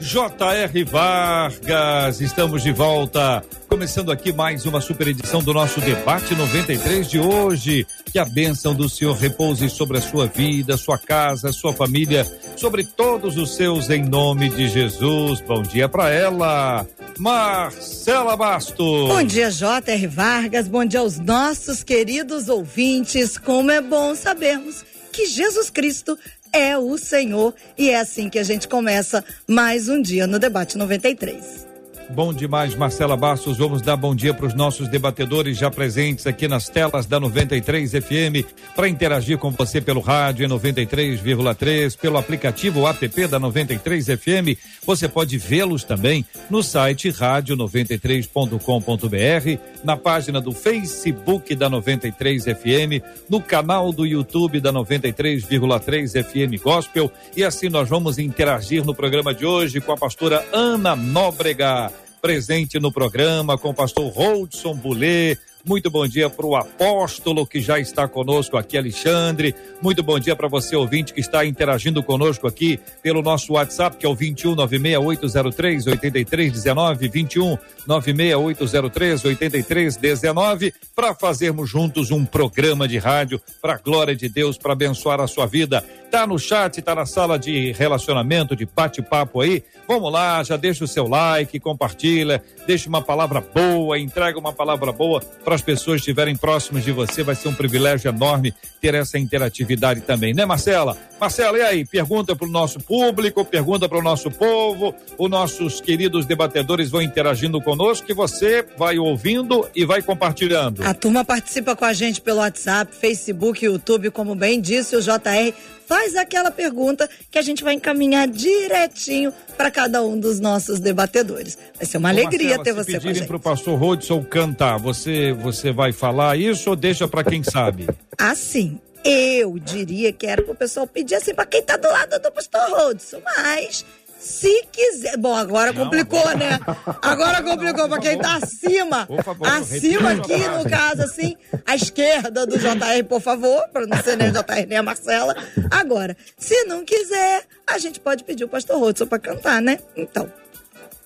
J.R. Vargas, estamos de volta. Começando aqui mais uma super edição do nosso debate 93 de hoje. Que a bênção do Senhor repouse sobre a sua vida, sua casa, sua família, sobre todos os seus, em nome de Jesus. Bom dia para ela, Marcela Bastos. Bom dia, J.R. Vargas. Bom dia aos nossos queridos ouvintes. Como é bom sabermos que Jesus Cristo é o Senhor. E é assim que a gente começa mais um dia no Debate 93. Bom demais, Marcela Bastos. Vamos dar bom dia para os nossos debatedores já presentes aqui nas telas da 93 FM para interagir com você pelo rádio 93,3, pelo aplicativo app da 93 FM. Você pode vê-los também no site rádio93.com.br, na página do Facebook da 93 FM, no canal do YouTube da 93,3 FM Gospel. E assim nós vamos interagir no programa de hoje com a pastora Ana Nóbrega presente no programa com o pastor Holdson Boulet, muito bom dia para o apóstolo que já está conosco aqui, Alexandre. Muito bom dia para você, ouvinte, que está interagindo conosco aqui pelo nosso WhatsApp, que é o 21 96803 8319, 21 96803 8319, para fazermos juntos um programa de rádio para a glória de Deus, para abençoar a sua vida. Tá no chat, tá na sala de relacionamento, de bate-papo aí. Vamos lá, já deixa o seu like, compartilha, deixa uma palavra boa, entrega uma palavra boa para as pessoas estiverem próximas de você, vai ser um privilégio enorme ter essa interatividade também, né, Marcela? Marcela, e aí? Pergunta para o nosso público, pergunta para o nosso povo, os nossos queridos debatedores vão interagindo conosco, que você vai ouvindo e vai compartilhando. A turma participa com a gente pelo WhatsApp, Facebook, YouTube, como bem disse o JR faz aquela pergunta que a gente vai encaminhar direitinho para cada um dos nossos debatedores. Vai ser uma Ô, alegria Marcela, ter você com a gente. para o pastor Rodson cantar, você, você vai falar isso ou deixa para quem sabe? Assim, eu diria que era para o pessoal pedir assim para quem está do lado do pastor Rodson, mas se quiser. Bom, agora não, complicou, agora... né? Agora complicou para quem tá acima. Favor, acima aqui, no caso, assim, à esquerda do JR, por favor, para não ser nem o JR nem a Marcela. Agora, se não quiser, a gente pode pedir o pastor Rodson para cantar, né? Então.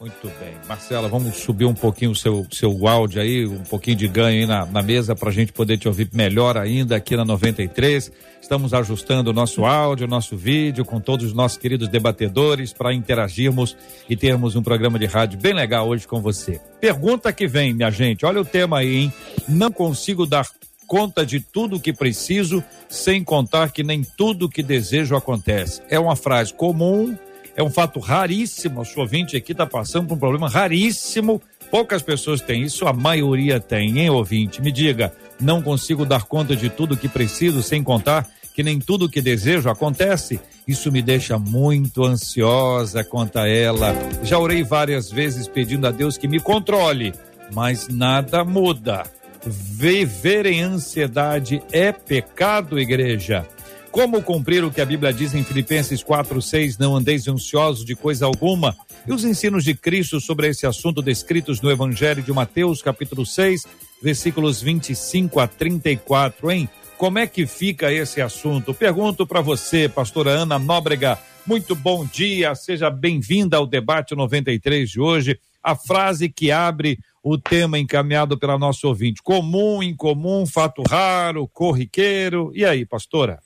Muito bem. Marcela, vamos subir um pouquinho o seu, seu áudio aí, um pouquinho de ganho aí na, na mesa para a gente poder te ouvir melhor ainda aqui na 93. Estamos ajustando o nosso áudio, o nosso vídeo com todos os nossos queridos debatedores para interagirmos e termos um programa de rádio bem legal hoje com você. Pergunta que vem, minha gente. Olha o tema aí, hein? Não consigo dar conta de tudo o que preciso, sem contar que nem tudo que desejo acontece. É uma frase comum é um fato raríssimo. A sua ouvinte aqui está passando por um problema raríssimo. Poucas pessoas têm isso, a maioria tem, hein, ouvinte? Me diga, não consigo dar conta de tudo que preciso, sem contar que nem tudo que desejo acontece. Isso me deixa muito ansiosa quanto a ela. Já orei várias vezes pedindo a Deus que me controle, mas nada muda. Viver em ansiedade é pecado, igreja. Como cumprir o que a Bíblia diz em Filipenses 4, 6, não andeis ansiosos de coisa alguma? E os ensinos de Cristo sobre esse assunto descritos no Evangelho de Mateus, capítulo 6, versículos 25 a 34, hein? Como é que fica esse assunto? Pergunto para você, pastora Ana Nóbrega. Muito bom dia, seja bem-vinda ao debate 93 de hoje. A frase que abre o tema encaminhado pela nossa ouvinte: comum, incomum, fato raro, corriqueiro. E aí, pastora?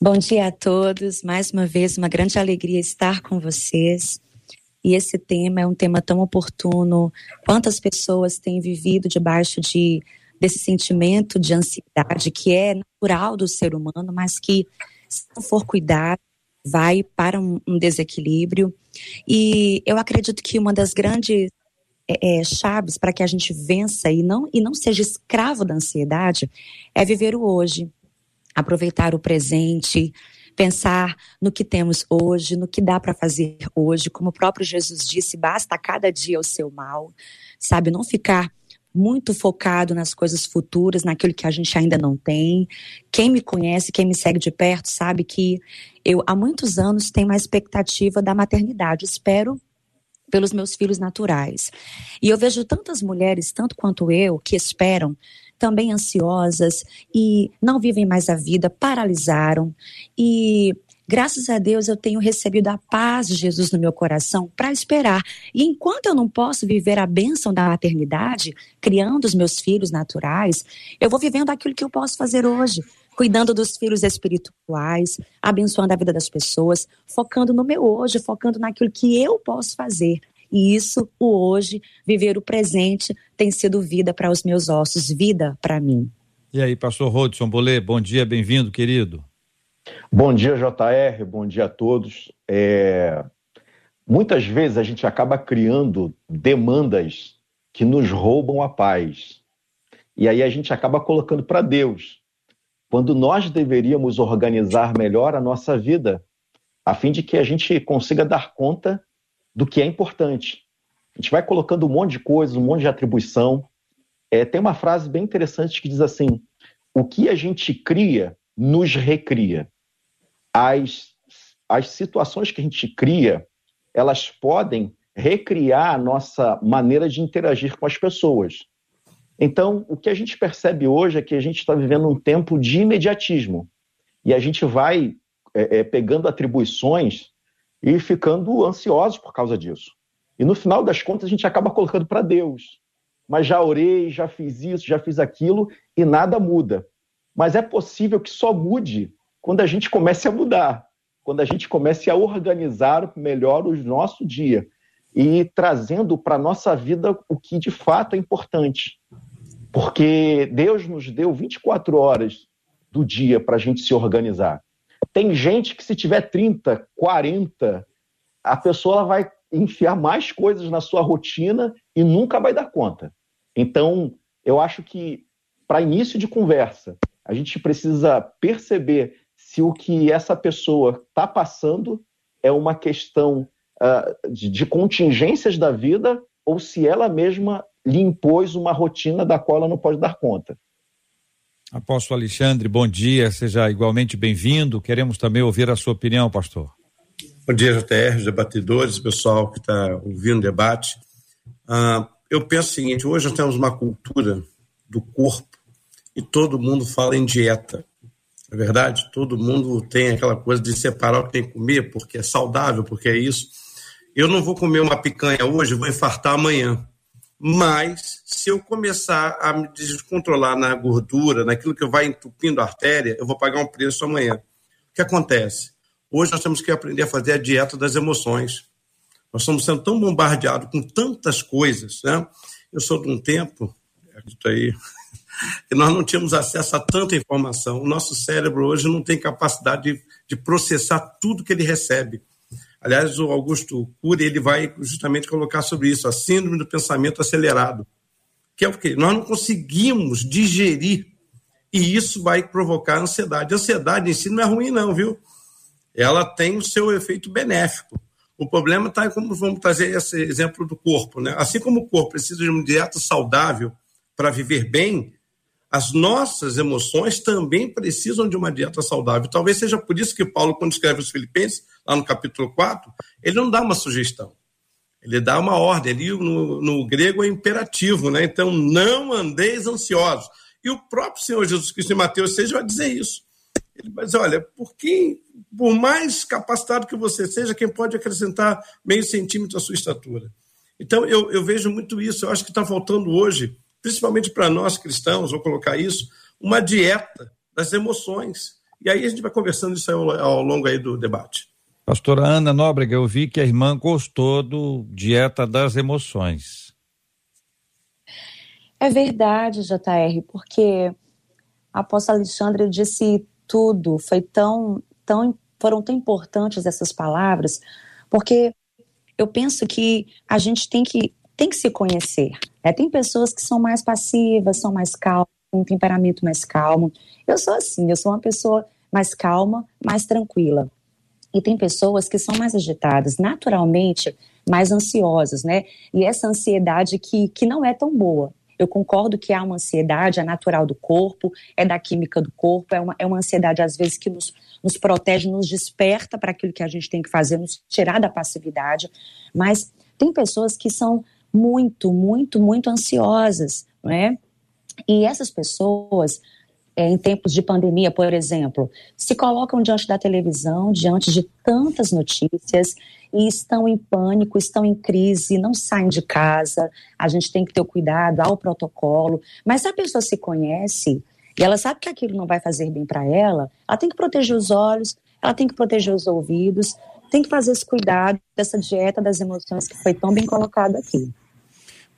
Bom dia a todos. Mais uma vez, uma grande alegria estar com vocês. E esse tema é um tema tão oportuno. Quantas pessoas têm vivido debaixo de desse sentimento de ansiedade que é natural do ser humano, mas que se não for cuidado vai para um, um desequilíbrio. E eu acredito que uma das grandes é, é, chaves para que a gente vença e não, e não seja escravo da ansiedade é viver o hoje aproveitar o presente, pensar no que temos hoje, no que dá para fazer hoje, como o próprio Jesus disse, basta cada dia o seu mal, sabe? Não ficar muito focado nas coisas futuras, naquilo que a gente ainda não tem. Quem me conhece, quem me segue de perto, sabe que eu há muitos anos tenho uma expectativa da maternidade. Espero pelos meus filhos naturais. E eu vejo tantas mulheres, tanto quanto eu, que esperam também ansiosas e não vivem mais a vida, paralisaram. E graças a Deus eu tenho recebido a paz de Jesus no meu coração para esperar. E enquanto eu não posso viver a bênção da maternidade, criando os meus filhos naturais, eu vou vivendo aquilo que eu posso fazer hoje. Cuidando dos filhos espirituais, abençoando a vida das pessoas, focando no meu hoje, focando naquilo que eu posso fazer. E isso, o hoje, viver o presente, tem sido vida para os meus ossos, vida para mim. E aí, pastor Rodson Bolê, bom dia, bem-vindo, querido. Bom dia, JR, bom dia a todos. É... Muitas vezes a gente acaba criando demandas que nos roubam a paz. E aí a gente acaba colocando para Deus, quando nós deveríamos organizar melhor a nossa vida, a fim de que a gente consiga dar conta do que é importante. A gente vai colocando um monte de coisas, um monte de atribuição. É, tem uma frase bem interessante que diz assim: o que a gente cria nos recria. As, as situações que a gente cria, elas podem recriar a nossa maneira de interagir com as pessoas. Então, o que a gente percebe hoje é que a gente está vivendo um tempo de imediatismo. E a gente vai é, é, pegando atribuições e ficando ansiosos por causa disso. E no final das contas a gente acaba colocando para Deus. Mas já orei, já fiz isso, já fiz aquilo e nada muda. Mas é possível que só mude quando a gente comece a mudar, quando a gente comece a organizar melhor o nosso dia e trazendo para a nossa vida o que de fato é importante. Porque Deus nos deu 24 horas do dia para a gente se organizar. Tem gente que, se tiver 30, 40, a pessoa vai enfiar mais coisas na sua rotina e nunca vai dar conta. Então, eu acho que, para início de conversa, a gente precisa perceber se o que essa pessoa está passando é uma questão uh, de, de contingências da vida ou se ela mesma lhe impôs uma rotina da qual ela não pode dar conta. Apóstolo Alexandre, bom dia, seja igualmente bem-vindo. Queremos também ouvir a sua opinião, pastor. Bom dia, JR, debatedores, pessoal que está ouvindo o debate. Ah, eu penso o seguinte: hoje nós temos uma cultura do corpo e todo mundo fala em dieta. É verdade? Todo mundo tem aquela coisa de separar o que tem que comer porque é saudável, porque é isso. Eu não vou comer uma picanha hoje, vou infartar amanhã. Mas, se eu começar a me descontrolar na gordura, naquilo que vai entupindo a artéria, eu vou pagar um preço amanhã. O que acontece? Hoje nós temos que aprender a fazer a dieta das emoções. Nós estamos sendo tão bombardeados com tantas coisas. Né? Eu sou de um tempo, acredito aí, que nós não tínhamos acesso a tanta informação. O nosso cérebro hoje não tem capacidade de, de processar tudo que ele recebe. Aliás, o Augusto Cury ele vai justamente colocar sobre isso, a síndrome do pensamento acelerado, que é o quê? Nós não conseguimos digerir e isso vai provocar ansiedade. A ansiedade em si não é ruim, não, viu? Ela tem o seu efeito benéfico. O problema está como vamos trazer esse exemplo do corpo, né? Assim como o corpo precisa de uma dieta saudável para viver bem, as nossas emoções também precisam de uma dieta saudável. Talvez seja por isso que Paulo, quando escreve os Filipenses, lá no capítulo 4, ele não dá uma sugestão. Ele dá uma ordem. Ali no, no grego é imperativo, né? Então, não andeis ansiosos. E o próprio Senhor Jesus Cristo em Mateus 6 vai dizer isso. Ele vai dizer: olha, por, quem, por mais capacitado que você seja, quem pode acrescentar meio centímetro à sua estatura? Então, eu, eu vejo muito isso. Eu acho que está faltando hoje, principalmente para nós cristãos, vou colocar isso, uma dieta das emoções. E aí a gente vai conversando isso ao, ao longo aí do debate. Pastora Ana Nóbrega, eu vi que a irmã gostou do Dieta das Emoções. É verdade, JR, porque a apóstolo Alexandre disse tudo, foi tão, tão, foram tão importantes essas palavras, porque eu penso que a gente tem que, tem que se conhecer. É, tem pessoas que são mais passivas, são mais calmas, um temperamento mais calmo. Eu sou assim, eu sou uma pessoa mais calma, mais tranquila. E tem pessoas que são mais agitadas, naturalmente mais ansiosas, né? E essa ansiedade que, que não é tão boa. Eu concordo que há uma ansiedade, é natural do corpo, é da química do corpo, é uma, é uma ansiedade, às vezes, que nos, nos protege, nos desperta para aquilo que a gente tem que fazer, nos tirar da passividade. Mas tem pessoas que são muito, muito, muito ansiosas, não é? E essas pessoas, é, em tempos de pandemia, por exemplo, se colocam diante da televisão, diante de tantas notícias e estão em pânico, estão em crise, não saem de casa. A gente tem que ter o cuidado ao protocolo. Mas se a pessoa se conhece e ela sabe que aquilo não vai fazer bem para ela, ela tem que proteger os olhos, ela tem que proteger os ouvidos, tem que fazer esse cuidado dessa dieta das emoções que foi tão bem colocado aqui.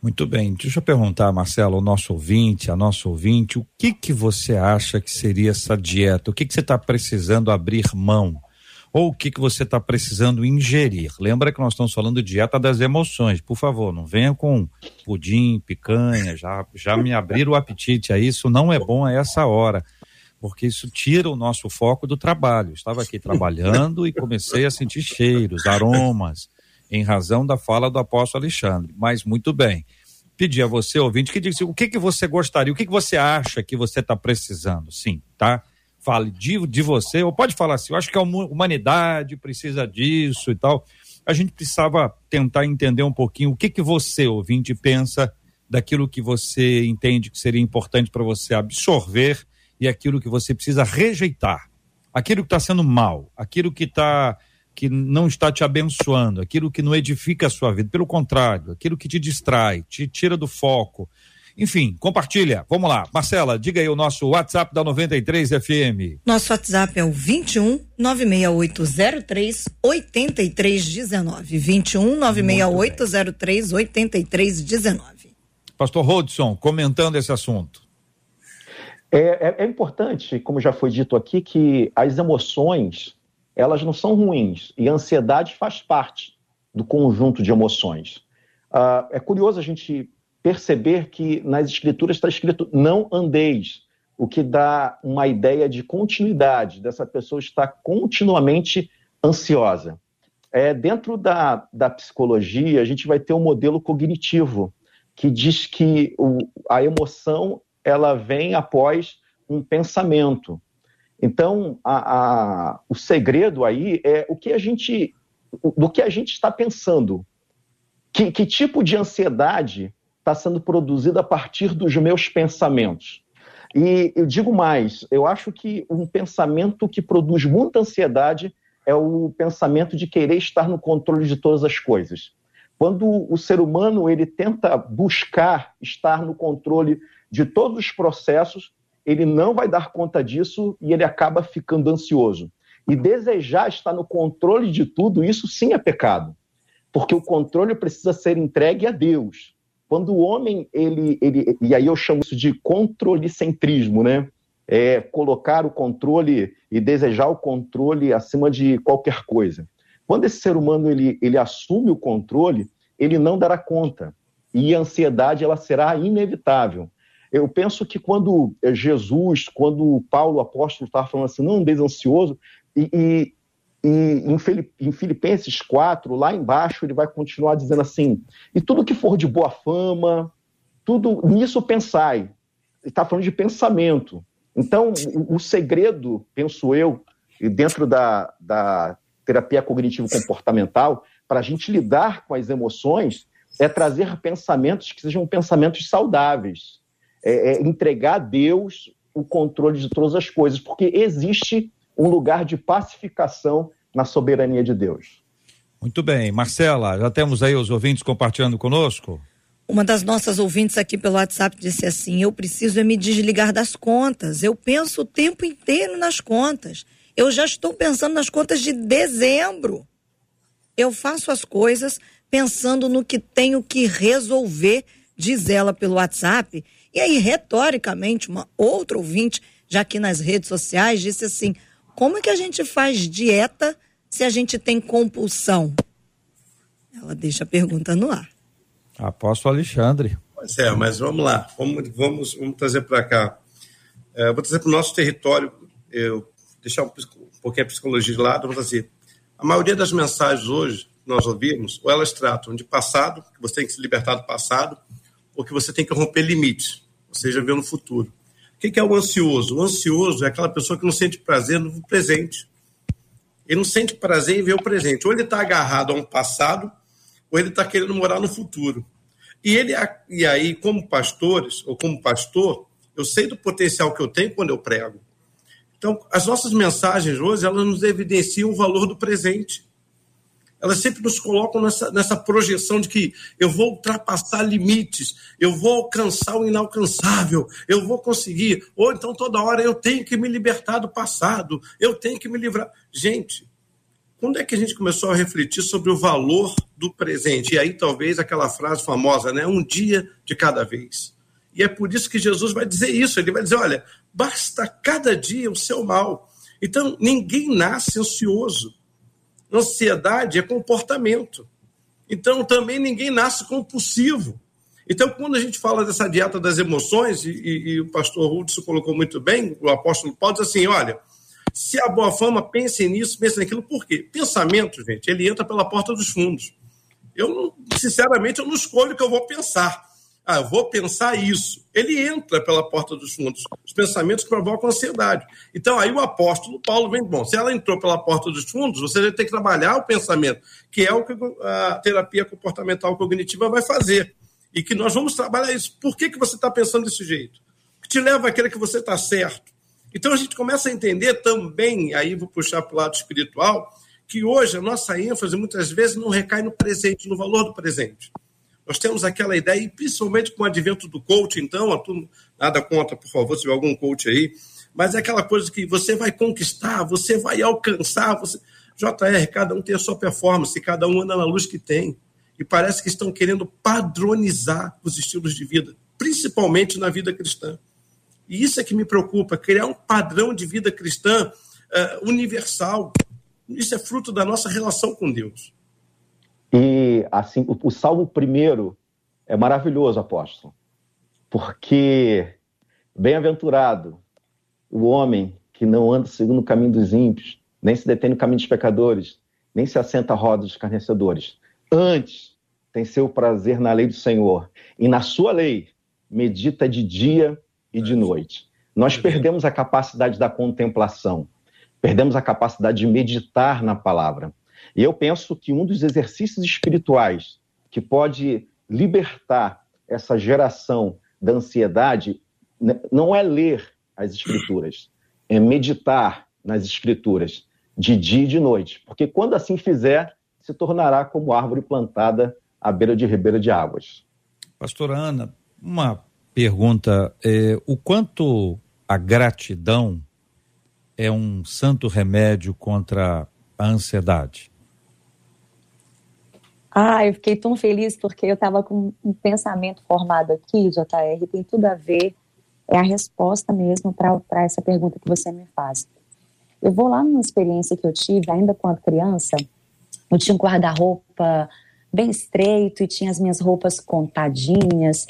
Muito bem. Deixa eu perguntar, Marcelo, ao nosso ouvinte, a nosso ouvinte, o que que você acha que seria essa dieta? O que que você está precisando abrir mão? Ou o que que você está precisando ingerir? Lembra que nós estamos falando de dieta das emoções. Por favor, não venha com pudim, picanha, já, já me abriram o apetite. Aí isso não é bom a essa hora porque isso tira o nosso foco do trabalho. estava aqui trabalhando e comecei a sentir cheiros, aromas, em razão da fala do apóstolo Alexandre. Mas muito bem. Pedi a você, ouvinte, que diga o que, que você gostaria, o que, que você acha que você está precisando. Sim, tá? Fale de, de você, ou pode falar assim, eu acho que a humanidade precisa disso e tal. A gente precisava tentar entender um pouquinho o que, que você, ouvinte, pensa daquilo que você entende que seria importante para você absorver e aquilo que você precisa rejeitar. Aquilo que está sendo mal, aquilo que está que não está te abençoando, aquilo que não edifica a sua vida, pelo contrário, aquilo que te distrai, te tira do foco. Enfim, compartilha. Vamos lá. Marcela, diga aí o nosso WhatsApp da 93 FM. Nosso WhatsApp é o 21 96803 8319. 21 96803 8319. Pastor Rodson, comentando esse assunto. É, é, é, importante, como já foi dito aqui, que as emoções elas não são ruins e a ansiedade faz parte do conjunto de emoções. Uh, é curioso a gente perceber que nas escrituras está escrito não andeis, o que dá uma ideia de continuidade dessa pessoa estar continuamente ansiosa. É, dentro da, da psicologia, a gente vai ter um modelo cognitivo que diz que o, a emoção ela vem após um pensamento. Então, a, a, o segredo aí é o que a gente, do que a gente está pensando. Que, que tipo de ansiedade está sendo produzida a partir dos meus pensamentos? E eu digo mais, eu acho que um pensamento que produz muita ansiedade é o pensamento de querer estar no controle de todas as coisas. Quando o ser humano ele tenta buscar estar no controle de todos os processos, ele não vai dar conta disso e ele acaba ficando ansioso. E desejar estar no controle de tudo, isso sim é pecado. Porque o controle precisa ser entregue a Deus. Quando o homem, ele, ele e aí eu chamo isso de controlecentrismo, né? É colocar o controle e desejar o controle acima de qualquer coisa. Quando esse ser humano ele, ele assume o controle, ele não dará conta. E a ansiedade ela será inevitável. Eu penso que quando eh, Jesus, quando Paulo, o apóstolo, estava falando assim, não andeis ansioso, e, e, e em Filipenses 4, lá embaixo, ele vai continuar dizendo assim, e tudo que for de boa fama, tudo nisso pensai. Ele está falando de pensamento. Então, o, o segredo, penso eu, dentro da, da terapia cognitivo-comportamental, para a gente lidar com as emoções, é trazer pensamentos que sejam pensamentos saudáveis é, é entregar a Deus o controle de todas as coisas, porque existe um lugar de pacificação na soberania de Deus. Muito bem. Marcela, já temos aí os ouvintes compartilhando conosco? Uma das nossas ouvintes aqui pelo WhatsApp disse assim: Eu preciso é me desligar das contas. Eu penso o tempo inteiro nas contas. Eu já estou pensando nas contas de dezembro. Eu faço as coisas pensando no que tenho que resolver, diz ela pelo WhatsApp. E aí, retoricamente, uma outra ouvinte, já aqui nas redes sociais, disse assim: como é que a gente faz dieta se a gente tem compulsão? Ela deixa a pergunta no ar. Apóstolo Alexandre. Pois é, mas vamos lá, vamos, vamos, vamos trazer para cá. É, vou trazer para o nosso território, eu deixar um, um pouquinho a psicologia de lado, vou trazer. A maioria das mensagens hoje que nós ouvimos, ou elas tratam de passado, que você tem que se libertar do passado, ou que você tem que romper limites, ou seja, ver no futuro. O que é o ansioso? O ansioso é aquela pessoa que não sente prazer no presente. Ele não sente prazer em ver o presente. Ou ele está agarrado a um passado, ou ele está querendo morar no futuro. E ele e aí, como pastores, ou como pastor, eu sei do potencial que eu tenho quando eu prego. Então, as nossas mensagens hoje, elas nos evidenciam o valor do presente. Elas sempre nos colocam nessa, nessa projeção de que eu vou ultrapassar limites, eu vou alcançar o inalcançável, eu vou conseguir. Ou então, toda hora, eu tenho que me libertar do passado, eu tenho que me livrar. Gente, quando é que a gente começou a refletir sobre o valor do presente? E aí, talvez, aquela frase famosa, né? Um dia de cada vez. E é por isso que Jesus vai dizer isso. Ele vai dizer: olha, basta cada dia o seu mal. Então, ninguém nasce ansioso. Ansiedade é comportamento. Então, também ninguém nasce compulsivo. Então, quando a gente fala dessa dieta das emoções, e, e, e o pastor Hudson colocou muito bem, o apóstolo Paulo diz assim: olha, se a boa fama, pense nisso, pense naquilo. Por quê? Pensamento, gente, ele entra pela porta dos fundos. Eu, sinceramente, eu não escolho o que eu vou pensar. Ah, eu vou pensar isso. Ele entra pela porta dos fundos. Os pensamentos que provocam ansiedade. Então, aí o apóstolo Paulo vem, bom, se ela entrou pela porta dos fundos, você ter que trabalhar o pensamento, que é o que a terapia comportamental cognitiva vai fazer. E que nós vamos trabalhar isso. Por que, que você está pensando desse jeito? O que te leva a crer que você está certo? Então a gente começa a entender também, aí vou puxar para o lado espiritual, que hoje a nossa ênfase muitas vezes não recai no presente, no valor do presente. Nós temos aquela ideia, e principalmente com o advento do coach, então, nada contra, por favor, se tiver algum coach aí, mas é aquela coisa que você vai conquistar, você vai alcançar. Você... JR, cada um tem a sua performance, cada um anda na luz que tem. E parece que estão querendo padronizar os estilos de vida, principalmente na vida cristã. E isso é que me preocupa, criar um padrão de vida cristã uh, universal. Isso é fruto da nossa relação com Deus. E assim, o, o Salmo primeiro é maravilhoso, apóstolo, porque bem-aventurado o homem que não anda segundo o caminho dos ímpios, nem se detém no caminho dos pecadores, nem se assenta à roda dos escarnecedores. Antes, tem seu prazer na lei do Senhor, e na sua lei medita de dia e de noite. Nós perdemos a capacidade da contemplação, perdemos a capacidade de meditar na palavra. E eu penso que um dos exercícios espirituais que pode libertar essa geração da ansiedade né, não é ler as escrituras, é meditar nas escrituras de dia e de noite, porque quando assim fizer, se tornará como árvore plantada à beira de ribeira de águas. Pastora Ana, uma pergunta: é, o quanto a gratidão é um santo remédio contra a ansiedade? Ah, eu fiquei tão feliz porque eu estava com um pensamento formado aqui, JR, tem tudo a ver, é a resposta mesmo para essa pergunta que você me faz. Eu vou lá numa experiência que eu tive, ainda quando criança, eu tinha um guarda-roupa bem estreito e tinha as minhas roupas contadinhas,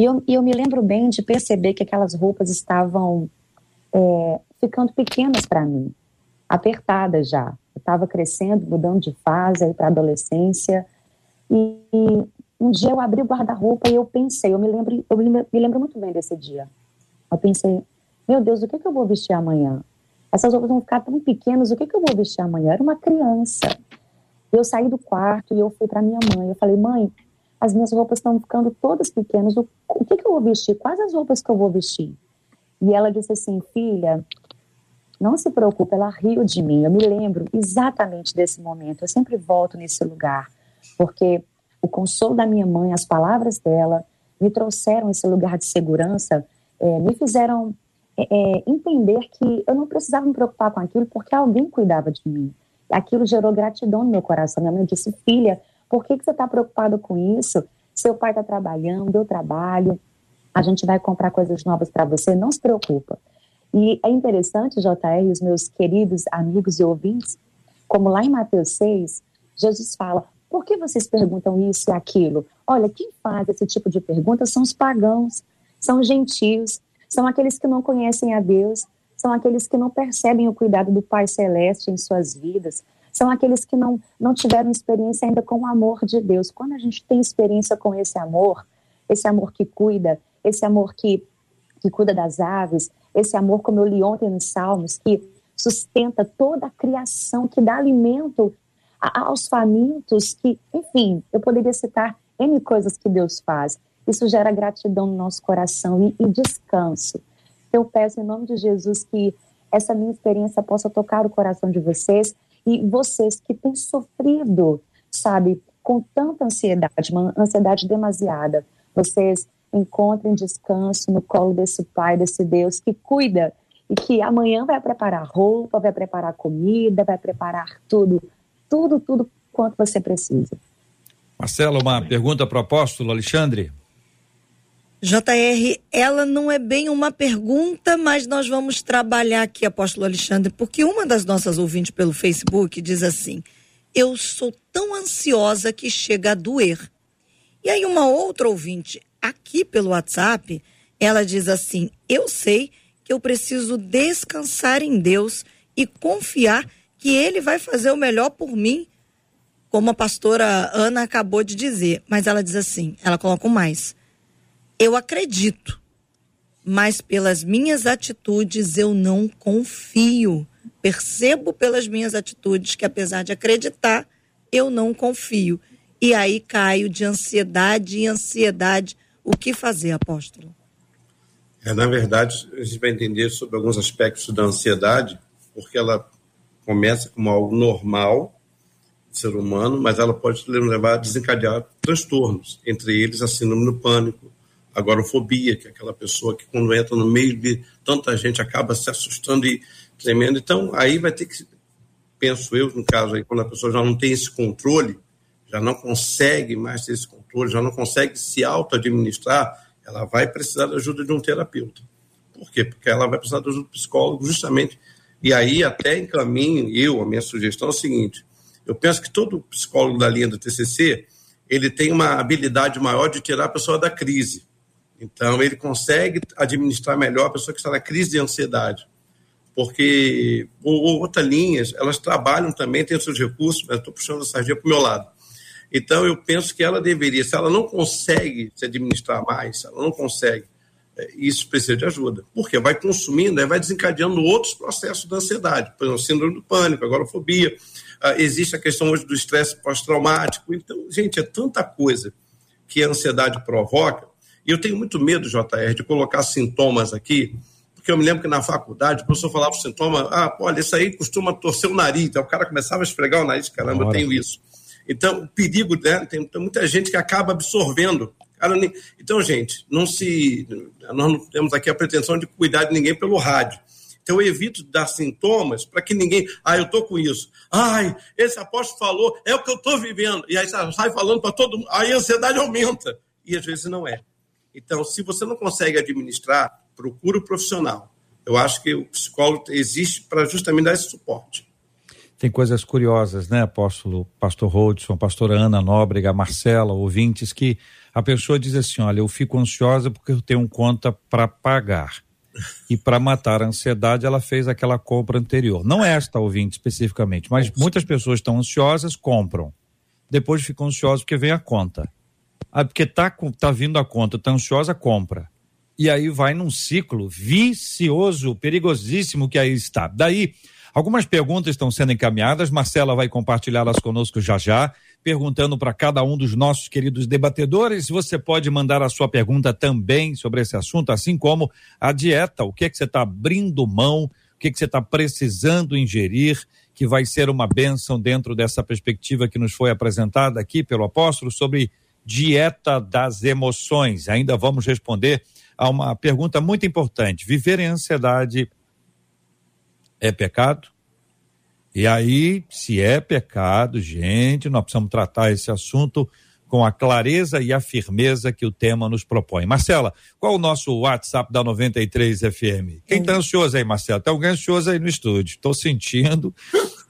e eu, e eu me lembro bem de perceber que aquelas roupas estavam é, ficando pequenas para mim, apertadas já. Eu estava crescendo, mudando de fase para adolescência. E, um dia eu abri o guarda-roupa e eu pensei, eu me lembro, eu me, lembro muito bem desse dia. Eu pensei, meu Deus, o que, que eu vou vestir amanhã? Essas roupas vão ficar tão pequenas, o que, que eu vou vestir amanhã? Eu era uma criança. Eu saí do quarto e eu fui para minha mãe. Eu falei, mãe, as minhas roupas estão ficando todas pequenas, o, o que, que eu vou vestir? Quais as roupas que eu vou vestir? E ela disse assim, filha, não se preocupe, ela riu de mim. Eu me lembro exatamente desse momento. Eu sempre volto nesse lugar, porque o consolo da minha mãe, as palavras dela, me trouxeram esse lugar de segurança, é, me fizeram é, é, entender que eu não precisava me preocupar com aquilo, porque alguém cuidava de mim. Aquilo gerou gratidão no meu coração. Minha mãe disse, filha, por que, que você está preocupado com isso? Seu pai está trabalhando, eu trabalho, a gente vai comprar coisas novas para você, não se preocupa. E é interessante, JR, os meus queridos amigos e ouvintes, como lá em Mateus 6, Jesus fala: por que vocês perguntam isso e aquilo? Olha, quem faz esse tipo de pergunta são os pagãos, são os gentios, são aqueles que não conhecem a Deus, são aqueles que não percebem o cuidado do Pai Celeste em suas vidas, são aqueles que não, não tiveram experiência ainda com o amor de Deus. Quando a gente tem experiência com esse amor, esse amor que cuida, esse amor que, que cuida das aves, esse amor, como eu li ontem nos Salmos, que sustenta toda a criação, que dá alimento aos famintos, que, enfim, eu poderia citar N coisas que Deus faz. Isso gera gratidão no nosso coração e, e descanso. Eu peço em nome de Jesus que essa minha experiência possa tocar o coração de vocês e vocês que têm sofrido, sabe, com tanta ansiedade, uma ansiedade demasiada, vocês encontrem descanso no colo desse Pai, desse Deus que cuida e que amanhã vai preparar roupa, vai preparar comida, vai preparar tudo, tudo, tudo quanto você precisa. Marcelo, uma pergunta para o apóstolo Alexandre. JR, ela não é bem uma pergunta, mas nós vamos trabalhar aqui, apóstolo Alexandre, porque uma das nossas ouvintes pelo Facebook diz assim: Eu sou tão ansiosa que chega a doer. E aí, uma outra ouvinte aqui pelo WhatsApp, ela diz assim: Eu sei que eu preciso descansar em Deus e confiar que Ele vai fazer o melhor por mim, como a pastora Ana acabou de dizer. Mas ela diz assim: ela coloca mais eu acredito, mas pelas minhas atitudes eu não confio. Percebo pelas minhas atitudes que, apesar de acreditar, eu não confio. E aí caio de ansiedade e ansiedade. O que fazer, apóstolo? É, na verdade, a gente vai entender sobre alguns aspectos da ansiedade, porque ela começa como algo normal do ser humano, mas ela pode levar a desencadear transtornos, entre eles a síndrome do pânico, agorafobia, que é aquela pessoa que quando entra no meio de tanta gente acaba se assustando e tremendo. Então, aí vai ter que, penso eu, no caso aí, quando a pessoa já não tem esse controle, já não consegue mais ter esse controle, já não consegue se auto-administrar, ela vai precisar da ajuda de um terapeuta. Por quê? Porque ela vai precisar da ajuda do psicólogo, justamente. E aí, até encaminho, eu, a minha sugestão é o seguinte: eu penso que todo psicólogo da linha do TCC ele tem uma habilidade maior de tirar a pessoa da crise. Então, ele consegue administrar melhor a pessoa que está na crise de ansiedade. Porque outras linhas, elas trabalham também, têm seus recursos, mas estou puxando a sardinha para o meu lado. Então, eu penso que ela deveria, se ela não consegue se administrar mais, ela não consegue, isso precisa de ajuda. Porque vai consumindo, vai desencadeando outros processos da ansiedade, por exemplo, síndrome do pânico, agorafobia. Ah, existe a questão hoje do estresse pós-traumático. Então, gente, é tanta coisa que a ansiedade provoca e eu tenho muito medo, JR, de colocar sintomas aqui, porque eu me lembro que na faculdade o professor falava o sintoma, ah, olha, isso aí costuma torcer o nariz. Então o cara começava a esfregar o nariz, caramba, eu tenho isso. Então, o perigo, né? Tem, tem muita gente que acaba absorvendo. Cara, então, gente, não se. Nós não temos aqui a pretensão de cuidar de ninguém pelo rádio. Então, eu evito dar sintomas para que ninguém. Ah, eu estou com isso. Ai, esse apóstolo falou, é o que eu estou vivendo. E aí sai falando para todo mundo. Aí a ansiedade aumenta. E às vezes não é. Então, se você não consegue administrar, procura o profissional. Eu acho que o psicólogo existe para justamente dar esse suporte. Tem coisas curiosas, né, apóstolo, pastor Rodson, pastora Ana Nóbrega, Marcela, ouvintes, que a pessoa diz assim: olha, eu fico ansiosa porque eu tenho conta para pagar. E para matar a ansiedade, ela fez aquela compra anterior. Não esta ouvinte especificamente, mas muitas pessoas estão ansiosas, compram. Depois ficam ansiosas porque vem a conta. Ah, porque tá, tá vindo a conta, tá ansiosa, compra. E aí vai num ciclo vicioso, perigosíssimo que aí está. Daí, algumas perguntas estão sendo encaminhadas, Marcela vai compartilhá-las conosco já já, perguntando para cada um dos nossos queridos debatedores. Você pode mandar a sua pergunta também sobre esse assunto, assim como a dieta, o que é que você está abrindo mão, o que é que você está precisando ingerir, que vai ser uma bênção dentro dessa perspectiva que nos foi apresentada aqui pelo apóstolo sobre dieta das emoções. Ainda vamos responder a uma pergunta muito importante: viver em ansiedade é pecado? E aí, se é pecado, gente, nós precisamos tratar esse assunto com a clareza e a firmeza que o tema nos propõe. Marcela, qual o nosso WhatsApp da 93 FM? Quem está ansioso aí, Marcela? Tem alguém ansioso aí no estúdio. Estou sentindo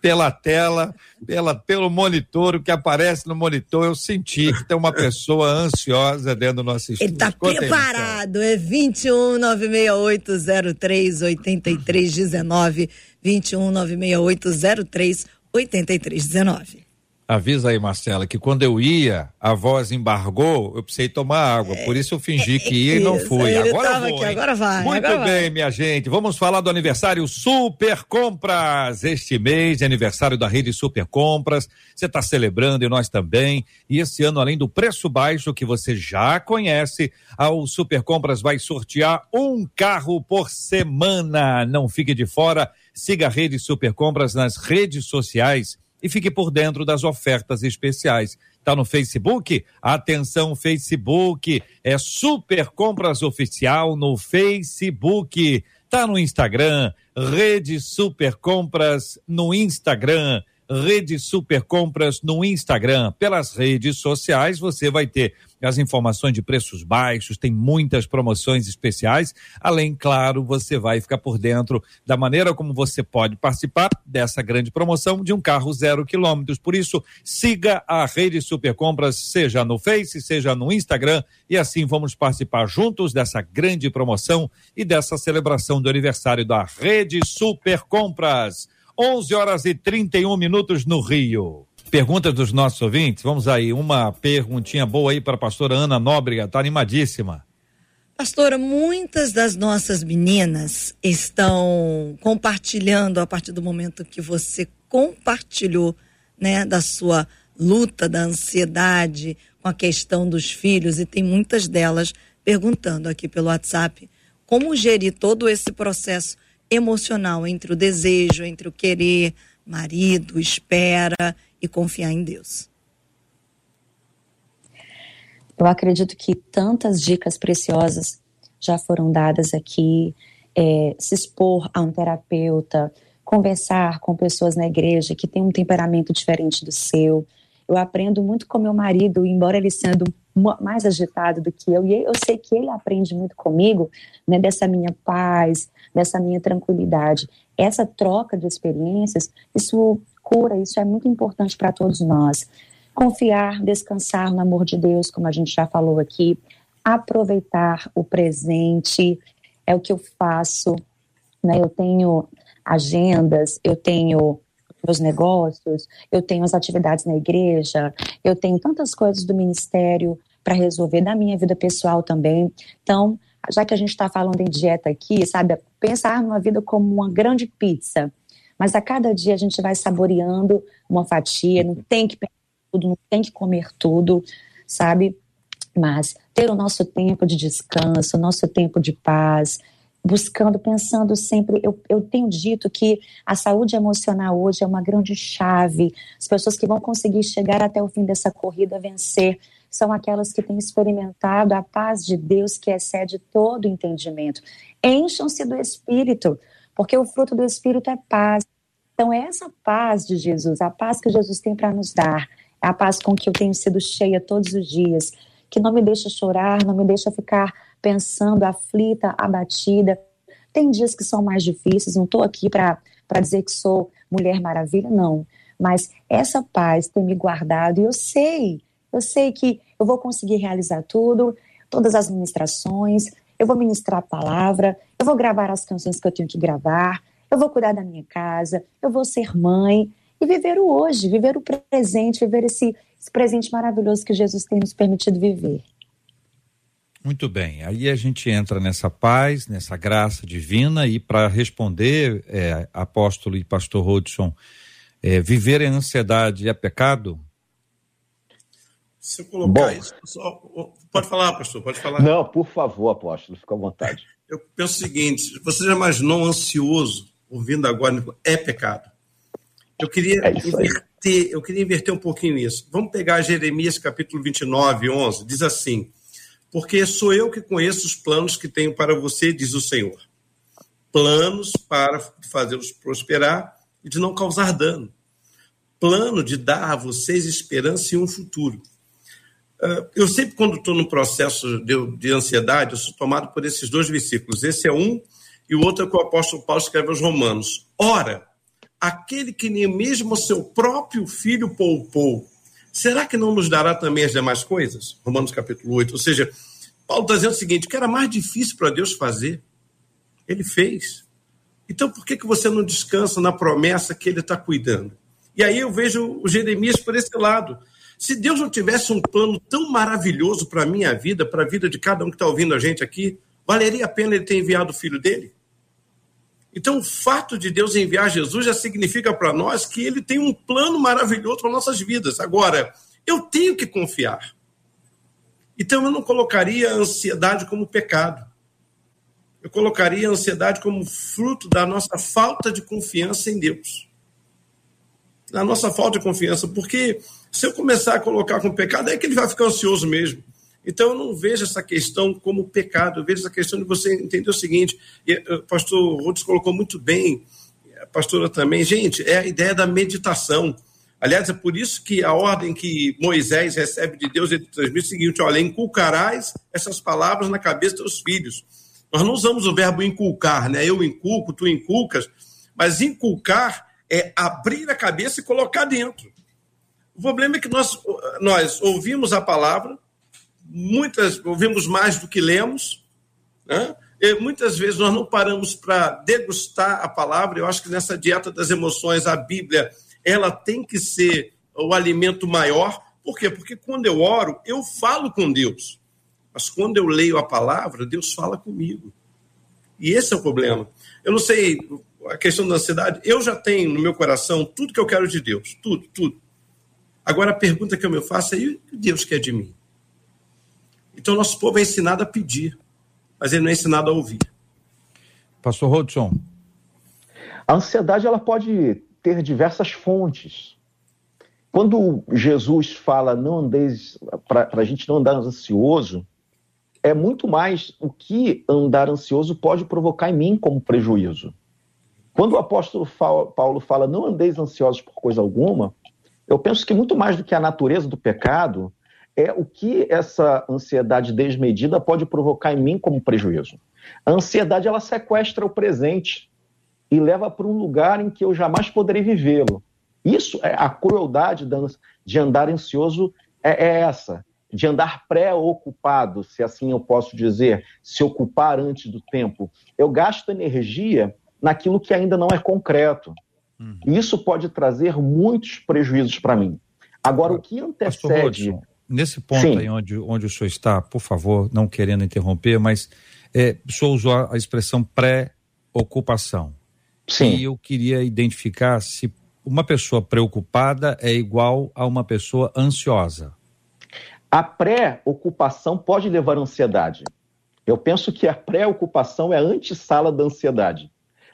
pela tela, pela, pelo monitor, o que aparece no monitor, eu senti que tem uma pessoa ansiosa dentro do nosso estúdio. Ele tá preparado, é 21 96803 8319, 21 96803 8319. Avisa aí, Marcela, que quando eu ia, a voz embargou, eu precisei tomar água. Por isso eu fingi que ia e não fui. Agora vou, aqui, agora vai. Muito agora bem, vai. minha gente. Vamos falar do aniversário Super Compras. Este mês é aniversário da rede Super Compras. Você está celebrando e nós também. E esse ano, além do preço baixo que você já conhece, o Super Compras vai sortear um carro por semana. Não fique de fora. Siga a rede Super Compras nas redes sociais e fique por dentro das ofertas especiais. Tá no Facebook? Atenção, Facebook. É Super Compras Oficial no Facebook. Tá no Instagram, Rede Super Compras no Instagram. Rede Super Compras no Instagram. Pelas redes sociais você vai ter as informações de preços baixos, tem muitas promoções especiais. Além, claro, você vai ficar por dentro da maneira como você pode participar dessa grande promoção de um carro zero quilômetros. Por isso, siga a Rede Super Compras, seja no Face, seja no Instagram, e assim vamos participar juntos dessa grande promoção e dessa celebração do aniversário da Rede Super Compras. 11 horas e 31 minutos no Rio. Perguntas dos nossos ouvintes. Vamos aí, uma perguntinha boa aí para a pastora Ana Nóbrega, tá animadíssima. Pastora, muitas das nossas meninas estão compartilhando a partir do momento que você compartilhou, né, da sua luta, da ansiedade com a questão dos filhos e tem muitas delas perguntando aqui pelo WhatsApp como gerir todo esse processo emocional entre o desejo, entre o querer, marido, espera e confiar em Deus. Eu acredito que tantas dicas preciosas já foram dadas aqui. É, se expor a um terapeuta, conversar com pessoas na igreja que têm um temperamento diferente do seu. Eu aprendo muito com meu marido, embora ele sendo mais agitado do que eu, e eu sei que ele aprende muito comigo, né, dessa minha paz, dessa minha tranquilidade. Essa troca de experiências, isso cura, isso é muito importante para todos nós. Confiar, descansar no amor de Deus, como a gente já falou aqui, aproveitar o presente, é o que eu faço. Né? Eu tenho agendas, eu tenho meus negócios, eu tenho as atividades na igreja, eu tenho tantas coisas do ministério para resolver da minha vida pessoal também. Então, já que a gente está falando em dieta aqui, sabe, pensar numa vida como uma grande pizza. Mas a cada dia a gente vai saboreando uma fatia, não tem que pegar tudo, não tem que comer tudo, sabe? Mas ter o nosso tempo de descanso, o nosso tempo de paz, buscando, pensando sempre. Eu, eu tenho dito que a saúde emocional hoje é uma grande chave. As pessoas que vão conseguir chegar até o fim dessa corrida, vencer, são aquelas que têm experimentado a paz de Deus que excede todo entendimento. Encham-se do Espírito, porque o fruto do Espírito é paz. Então, é essa paz de Jesus, a paz que Jesus tem para nos dar, é a paz com que eu tenho sido cheia todos os dias, que não me deixa chorar, não me deixa ficar pensando aflita, abatida. Tem dias que são mais difíceis, não estou aqui para dizer que sou mulher maravilha, não. Mas essa paz tem me guardado e eu sei eu sei que eu vou conseguir realizar tudo, todas as ministrações, eu vou ministrar a palavra, eu vou gravar as canções que eu tenho que gravar, eu vou cuidar da minha casa, eu vou ser mãe e viver o hoje, viver o presente, viver esse, esse presente maravilhoso que Jesus tem nos permitido viver. Muito bem, aí a gente entra nessa paz, nessa graça divina e para responder, é, apóstolo e pastor Rodson, é, viver em ansiedade é pecado? Se eu colocar Bom, isso, só, pode falar, pastor, pode falar. Não, por favor, apóstolo, fica à vontade. Eu penso o seguinte: você já imaginou ansioso, ouvindo agora, é pecado. Eu queria é inverter, eu queria inverter um pouquinho isso. Vamos pegar Jeremias capítulo 29, 11, diz assim: Porque sou eu que conheço os planos que tenho para você, diz o Senhor. Planos para fazê-los prosperar e de não causar dano. Plano de dar a vocês esperança e um futuro. Ah, eu sempre, quando estou no processo de, de, ansiedade, eu sou tomado por esses dois versículos. Esse é um, e o outro é que o apóstolo Paulo escreve aos Romanos. Ora, aquele que nem mesmo o seu próprio filho poupou, será que não nos dará também as demais coisas? Romanos capítulo 8. Ou seja, Paulo está dizendo o seguinte: que era mais difícil para Deus fazer, ele fez. Então por que, que você não descansa na promessa que ele está cuidando? E aí eu vejo o Jeremias por esse lado. Se Deus não tivesse um plano tão maravilhoso para a minha vida, para a vida de cada um que está ouvindo a gente aqui, valeria a pena ele ter enviado o filho dele? Então, o fato de Deus enviar Jesus já significa para nós que ele tem um plano maravilhoso para nossas vidas. Agora, eu tenho que confiar. Então, eu não colocaria a ansiedade como pecado. Eu colocaria a ansiedade como fruto da nossa falta de confiança em Deus. Da nossa falta de confiança. Porque se eu começar a colocar como pecado, é que ele vai ficar ansioso mesmo. Então, eu não vejo essa questão como pecado, eu vejo essa questão de você entender o seguinte, e eh, o pastor Rhodes colocou muito bem, a pastora também, gente, é a ideia da meditação. Aliás, é por isso que a ordem que Moisés recebe de Deus, ele transmite o seguinte: olha, inculcarás essas palavras na cabeça dos filhos. Nós não usamos o verbo inculcar, né? Eu inculco, tu inculcas, mas inculcar é abrir a cabeça e colocar dentro. O problema é que nós, nós ouvimos a palavra, muitas ouvimos mais do que lemos, né? E muitas vezes nós não paramos para degustar a palavra. Eu acho que nessa dieta das emoções a Bíblia ela tem que ser o alimento maior. Por quê? Porque quando eu oro, eu falo com Deus. Mas quando eu leio a palavra, Deus fala comigo. E esse é o problema. Eu não sei, a questão da ansiedade, eu já tenho no meu coração tudo que eu quero de Deus. Tudo, tudo. Agora a pergunta que eu me faço é: e o que Deus quer de mim? Então, nosso povo é ensinado a pedir, mas ele não é ensinado a ouvir. Pastor Rodson. A ansiedade ela pode ter diversas fontes. Quando Jesus fala não andeis, para a gente não andar ansioso, é muito mais o que andar ansioso pode provocar em mim como prejuízo. Quando o apóstolo Paulo fala não andeis ansiosos por coisa alguma, eu penso que muito mais do que a natureza do pecado, é o que essa ansiedade desmedida pode provocar em mim como prejuízo. A ansiedade ela sequestra o presente e leva para um lugar em que eu jamais poderei vivê-lo. Isso é a crueldade de andar ansioso é, é essa, de andar pré-ocupado, se assim eu posso dizer, se ocupar antes do tempo. Eu gasto energia naquilo que ainda não é concreto. Uhum. Isso pode trazer muitos prejuízos para mim. Agora, o que antecede Nesse ponto Sim. aí onde, onde o senhor está, por favor, não querendo interromper, mas é, o senhor usou a expressão pré-ocupação. Sim. E eu queria identificar se uma pessoa preocupada é igual a uma pessoa ansiosa. A pré-ocupação pode levar à ansiedade. Eu penso que a pré-ocupação é a antessala da ansiedade.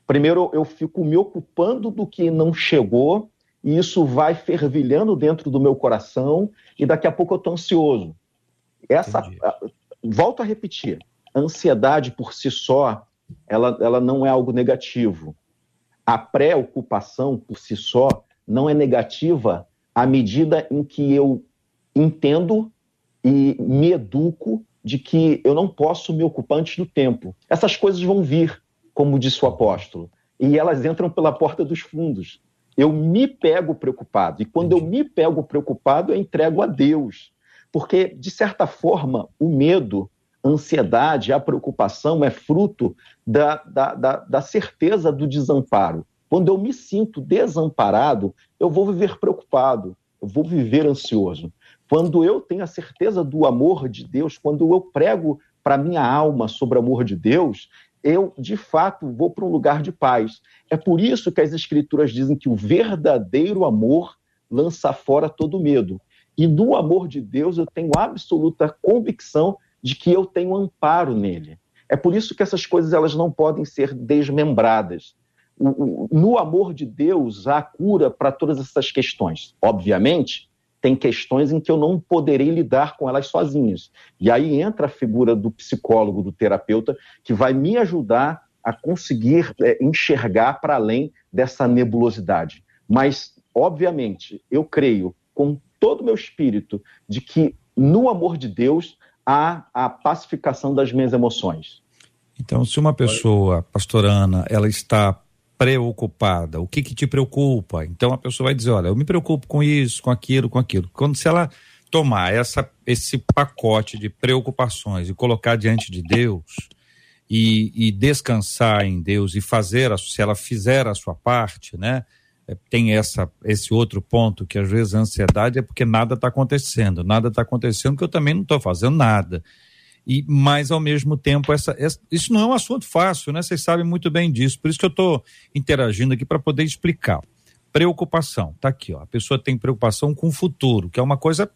Primeiro, eu fico me ocupando do que não chegou e isso vai fervilhando dentro do meu coração e daqui a pouco eu estou ansioso. Essa, volto a repetir, a ansiedade por si só, ela, ela não é algo negativo. A preocupação por si só não é negativa à medida em que eu entendo e me educo de que eu não posso me ocupar antes do tempo. Essas coisas vão vir, como disse o apóstolo, e elas entram pela porta dos fundos eu me pego preocupado. E quando eu me pego preocupado, eu entrego a Deus. Porque, de certa forma, o medo, a ansiedade, a preocupação é fruto da, da, da, da certeza do desamparo. Quando eu me sinto desamparado, eu vou viver preocupado, eu vou viver ansioso. Quando eu tenho a certeza do amor de Deus, quando eu prego para minha alma sobre o amor de Deus, eu de fato vou para um lugar de paz. É por isso que as escrituras dizem que o verdadeiro amor lança fora todo medo. E no amor de Deus eu tenho absoluta convicção de que eu tenho amparo nele. É por isso que essas coisas elas não podem ser desmembradas. No amor de Deus há cura para todas essas questões. Obviamente, tem questões em que eu não poderei lidar com elas sozinhas. E aí entra a figura do psicólogo, do terapeuta, que vai me ajudar a conseguir é, enxergar para além dessa nebulosidade. Mas, obviamente, eu creio com todo o meu espírito de que no amor de Deus há a pacificação das minhas emoções. Então, se uma pessoa, pastorana, ela está preocupada. O que que te preocupa? Então a pessoa vai dizer, olha, eu me preocupo com isso, com aquilo, com aquilo. Quando se ela tomar essa, esse pacote de preocupações e colocar diante de Deus e, e descansar em Deus e fazer, a, se ela fizer a sua parte, né? É, tem essa, esse outro ponto que às vezes a ansiedade é porque nada está acontecendo, nada está acontecendo que eu também não estou fazendo nada. E, mas ao mesmo tempo, essa, essa, isso não é um assunto fácil, né? Vocês sabem muito bem disso. Por isso que eu estou interagindo aqui para poder explicar. Preocupação, tá aqui, ó. A pessoa tem preocupação com o futuro, que é uma coisa,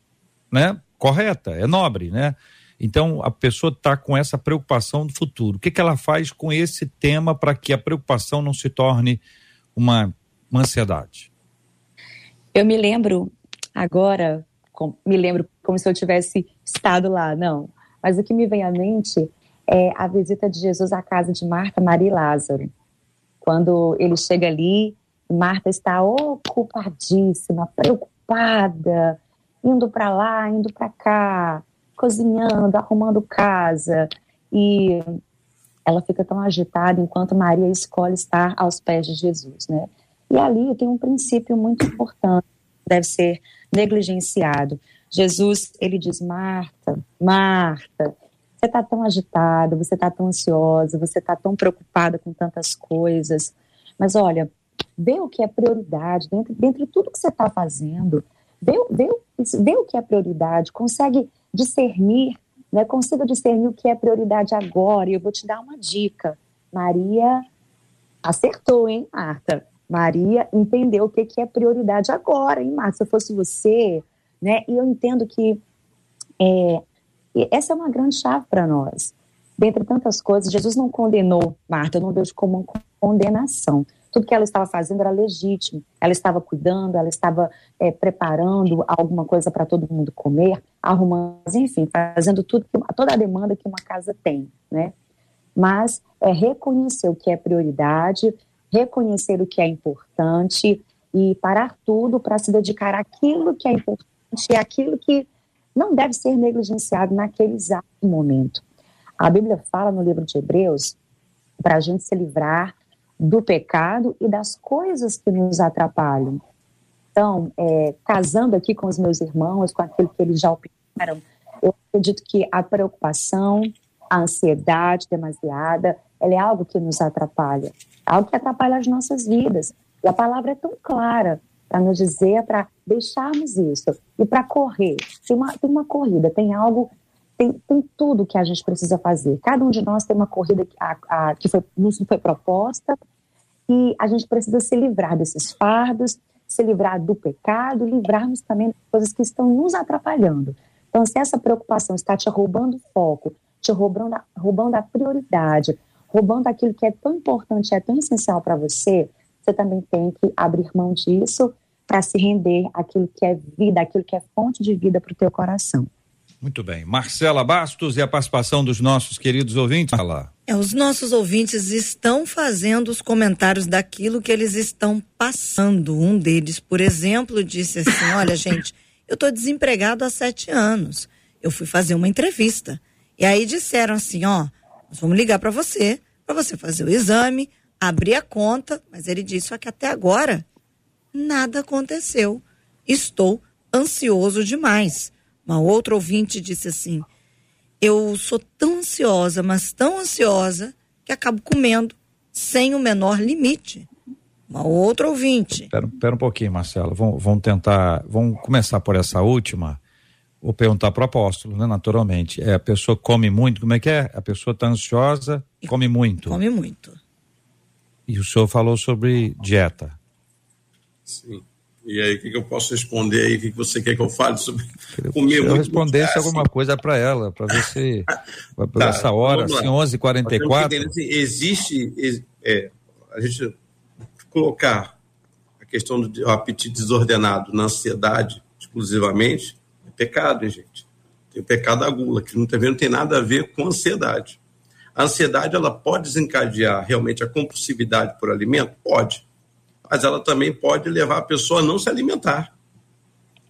né, correta, é nobre, né? Então a pessoa está com essa preocupação do futuro. O que, que ela faz com esse tema para que a preocupação não se torne uma, uma ansiedade? Eu me lembro agora, me lembro como se eu tivesse estado lá, não mas o que me vem à mente é a visita de Jesus à casa de Marta, Maria e Lázaro. Quando ele chega ali, Marta está ocupadíssima, preocupada, indo para lá, indo para cá, cozinhando, arrumando casa. E ela fica tão agitada enquanto Maria escolhe estar aos pés de Jesus, né? E ali tem um princípio muito importante, deve ser negligenciado. Jesus, ele diz: Marta, Marta, você está tão agitada, você está tão ansiosa, você está tão preocupada com tantas coisas. Mas olha, vê o que é prioridade dentro, dentro de tudo que você está fazendo. Vê, vê, vê o que é prioridade, consegue discernir, né? consiga discernir o que é prioridade agora. E eu vou te dar uma dica. Maria acertou, hein, Marta? Maria entendeu o que, que é prioridade agora, hein, Marta? Se eu fosse você, né? E eu entendo que é, essa é uma grande chave para nós. Dentre tantas coisas, Jesus não condenou Marta, não vejo como uma condenação. Tudo que ela estava fazendo era legítimo. Ela estava cuidando, ela estava é, preparando alguma coisa para todo mundo comer, arrumando, enfim, fazendo tudo, toda a demanda que uma casa tem, né? Mas é reconhecer o que é prioridade, reconhecer o que é importante e parar tudo para se dedicar àquilo que é importante é aquilo que não deve ser negligenciado naquele exato momento. A Bíblia fala no livro de Hebreus para a gente se livrar do pecado e das coisas que nos atrapalham. Então, é, casando aqui com os meus irmãos, com aquilo que eles já opinaram, eu acredito que a preocupação, a ansiedade demasiada, ela é algo que nos atrapalha, algo que atrapalha as nossas vidas. E a palavra é tão clara para nos dizer, para deixarmos isso. E para correr, tem uma, tem uma corrida, tem algo, tem, tem tudo que a gente precisa fazer. Cada um de nós tem uma corrida que, a, a, que foi, nos foi proposta e a gente precisa se livrar desses fardos, se livrar do pecado, livrarmos também das coisas que estão nos atrapalhando. Então, se essa preocupação está te roubando foco, te roubando, roubando a prioridade, roubando aquilo que é tão importante, é tão essencial para você, você também tem que abrir mão disso para se render aquilo que é vida, aquilo que é fonte de vida para o teu coração. Muito bem. Marcela Bastos e a participação dos nossos queridos ouvintes. Lá. É, os nossos ouvintes estão fazendo os comentários daquilo que eles estão passando. Um deles, por exemplo, disse assim: Olha, gente, eu estou desempregado há sete anos. Eu fui fazer uma entrevista. E aí disseram assim: Ó, nós vamos ligar para você, para você fazer o exame, abrir a conta. Mas ele disse: Só que até agora nada aconteceu. Estou ansioso demais. Uma outra ouvinte disse assim: Eu sou tão ansiosa, mas tão ansiosa, que acabo comendo sem o menor limite. Uma outra ouvinte. Espera um pouquinho, Marcelo. Vamos, vamos tentar. Vamos começar por essa última. Vou perguntar para o apóstolo, né? Naturalmente. É, a pessoa come muito, como é que é? A pessoa está ansiosa, come muito. Come muito. E o senhor falou sobre dieta. Sim. E aí, o que, que, eu posso responder aí? O que, que você quer que eu fale sobre comer eu respondesse alguma coisa para ela, para ver se tá, essa hora, assim, 11h44. Assim, existe, é, a gente colocar a questão do apetite desordenado na ansiedade exclusivamente é pecado, hein, gente? Tem o pecado da gula, que não tem, não tem nada a ver com ansiedade. A ansiedade ela pode desencadear realmente a compulsividade por alimento? Pode mas ela também pode levar a pessoa a não se alimentar.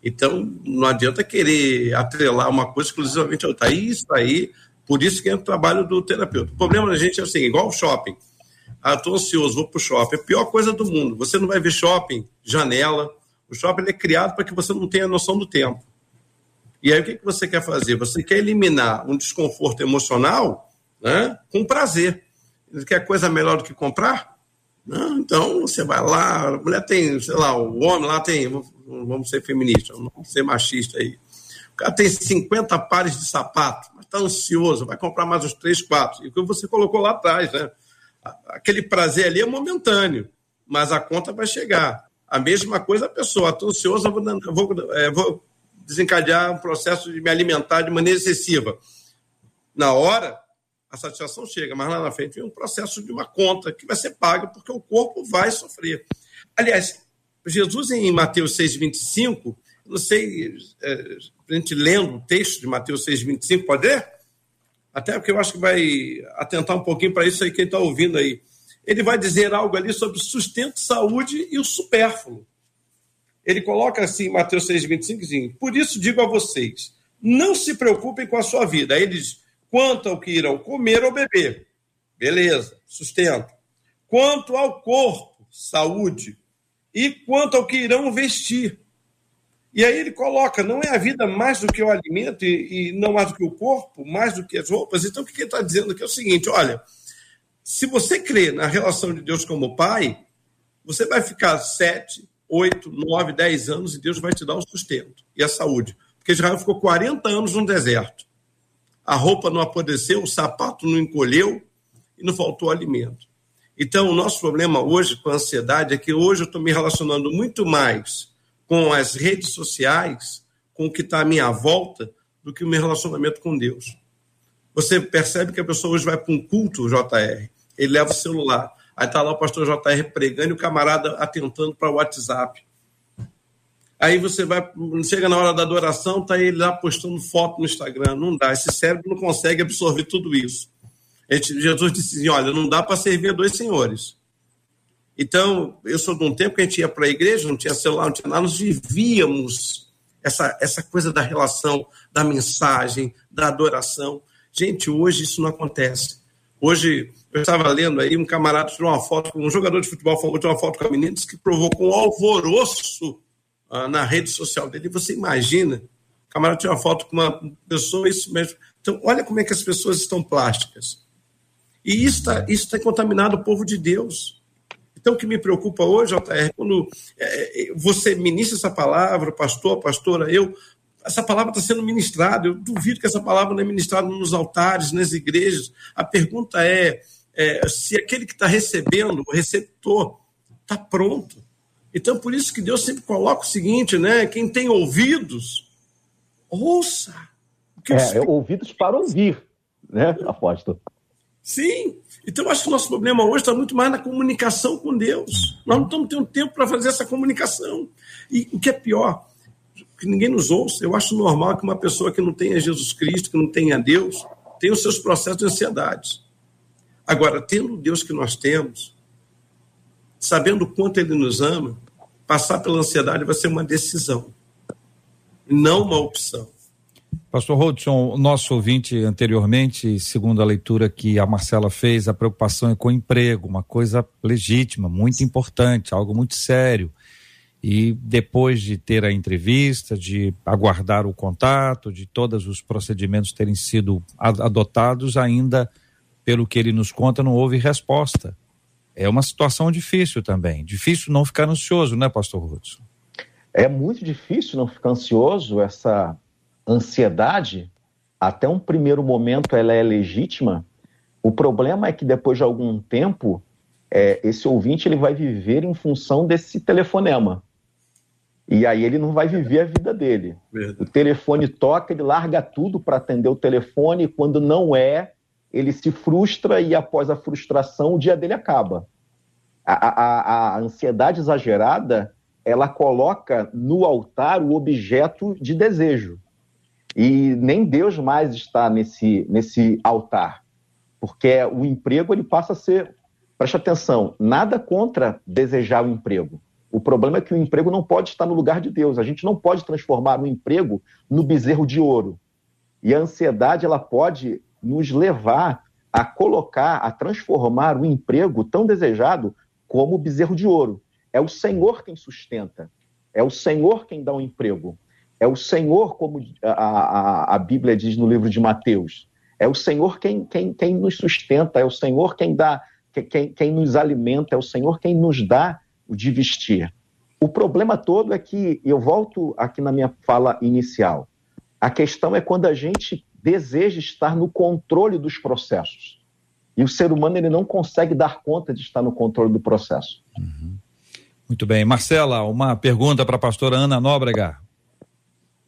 Então, não adianta querer atrelar uma coisa exclusivamente a outra. Isso aí, por isso que é o trabalho do terapeuta. O problema da gente é assim, igual o shopping. Ah, estou ansioso, vou para o shopping. É a pior coisa do mundo. Você não vai ver shopping, janela. O shopping é criado para que você não tenha noção do tempo. E aí o que, que você quer fazer? Você quer eliminar um desconforto emocional né, com prazer. Quer coisa melhor do que comprar? Não, então você vai lá, a mulher tem, sei lá, o homem lá tem, vamos ser feministas, vamos ser machista aí. O cara tem 50 pares de sapato, mas está ansioso, vai comprar mais uns 3, 4. E o que você colocou lá atrás, né? Aquele prazer ali é momentâneo, mas a conta vai chegar. A mesma coisa a pessoa, estou ansioso, vou, vou, é, vou desencadear um processo de me alimentar de maneira excessiva. Na hora, a satisfação chega, mas lá na frente vem um processo de uma conta que vai ser paga porque o corpo vai sofrer. Aliás, Jesus em Mateus 6,25, não sei, é, a gente lendo o texto de Mateus 6,25, pode ler? Até porque eu acho que vai atentar um pouquinho para isso aí quem está ouvindo aí. Ele vai dizer algo ali sobre sustento, saúde e o supérfluo. Ele coloca assim, Mateus 6,25, assim, por isso digo a vocês, não se preocupem com a sua vida. Aí ele diz, quanto ao que irão comer ou beber. Beleza, sustento. Quanto ao corpo, saúde. E quanto ao que irão vestir. E aí ele coloca: não é a vida mais do que o alimento e, e não mais do que o corpo, mais do que as roupas. Então o que ele está dizendo aqui é o seguinte: olha, se você crê na relação de Deus como Pai, você vai ficar sete, oito, nove, dez anos e Deus vai te dar o sustento e a saúde. Porque Israel ficou 40 anos no deserto a roupa não apodreceu, o sapato não encolheu e não faltou alimento. Então, o nosso problema hoje com a ansiedade é que hoje eu estou me relacionando muito mais com as redes sociais, com o que está à minha volta, do que o meu relacionamento com Deus. Você percebe que a pessoa hoje vai para um culto, JR, ele leva o celular, aí está lá o pastor JR pregando e o camarada atentando para o WhatsApp. Aí você vai, chega na hora da adoração, tá ele lá postando foto no Instagram. Não dá, esse cérebro não consegue absorver tudo isso. Jesus disse assim: olha, não dá para servir a dois senhores. Então, eu sou de um tempo que a gente ia para a igreja, não tinha celular, não tinha nada, nós vivíamos essa, essa coisa da relação, da mensagem, da adoração. Gente, hoje isso não acontece. Hoje, eu estava lendo aí, um camarada tirou uma foto, um jogador de futebol tirou uma foto com a menina, disse que provocou um alvoroço na rede social dele. Você imagina, o camarada tinha uma foto com uma pessoa, isso mesmo. Então, olha como é que as pessoas estão plásticas. E isso está isso tá contaminado o povo de Deus. Então, o que me preocupa hoje, JR, quando é, é, você ministra essa palavra, pastor, pastora, eu, essa palavra está sendo ministrada. Eu duvido que essa palavra não é ministrada nos altares, nas igrejas. A pergunta é, é se aquele que está recebendo, o receptor, está pronto. Então, por isso que Deus sempre coloca o seguinte, né? Quem tem ouvidos, ouça. É, ouvidos para ouvir, né, apóstolo? Sim. Então, eu acho que o nosso problema hoje está muito mais na comunicação com Deus. Nós não estamos tendo tempo para fazer essa comunicação. E o que é pior, que ninguém nos ouça. Eu acho normal que uma pessoa que não tenha Jesus Cristo, que não tenha Deus, tenha os seus processos de ansiedade. Agora, tendo o Deus que nós temos, sabendo o quanto ele nos ama, passar pela ansiedade vai ser uma decisão, não uma opção. Pastor Rodson, nosso ouvinte anteriormente, segundo a leitura que a Marcela fez, a preocupação é com o emprego, uma coisa legítima, muito importante, algo muito sério. E depois de ter a entrevista, de aguardar o contato, de todos os procedimentos terem sido adotados, ainda, pelo que ele nos conta, não houve resposta é uma situação difícil também. Difícil não ficar ansioso, né, Pastor Hudson? É muito difícil não ficar ansioso. Essa ansiedade, até um primeiro momento, ela é legítima. O problema é que depois de algum tempo, é, esse ouvinte ele vai viver em função desse telefonema. E aí ele não vai viver a vida dele. Verdade. O telefone toca, ele larga tudo para atender o telefone, e quando não é, ele se frustra e após a frustração o dia dele acaba. A, a, a ansiedade exagerada ela coloca no altar o objeto de desejo. E nem Deus mais está nesse, nesse altar, porque o emprego ele passa a ser, preste atenção, nada contra desejar o emprego. O problema é que o emprego não pode estar no lugar de Deus. A gente não pode transformar o emprego no bezerro de ouro. E a ansiedade ela pode nos levar a colocar, a transformar o emprego tão desejado como o bezerro de ouro. É o Senhor quem sustenta, é o Senhor quem dá o um emprego, é o Senhor, como a, a, a, Bíblia diz no livro de Mateus, é o Senhor quem, quem, quem nos sustenta, é o Senhor quem dá, quem, quem nos alimenta, é o Senhor quem nos dá o de vestir. O problema todo é que, eu volto aqui na minha fala inicial, a questão é quando a gente deseja estar no controle dos processos. E o ser humano ele não consegue dar conta de estar no controle do processo. Uhum. Muito bem. Marcela, uma pergunta para a pastora Ana Nóbrega.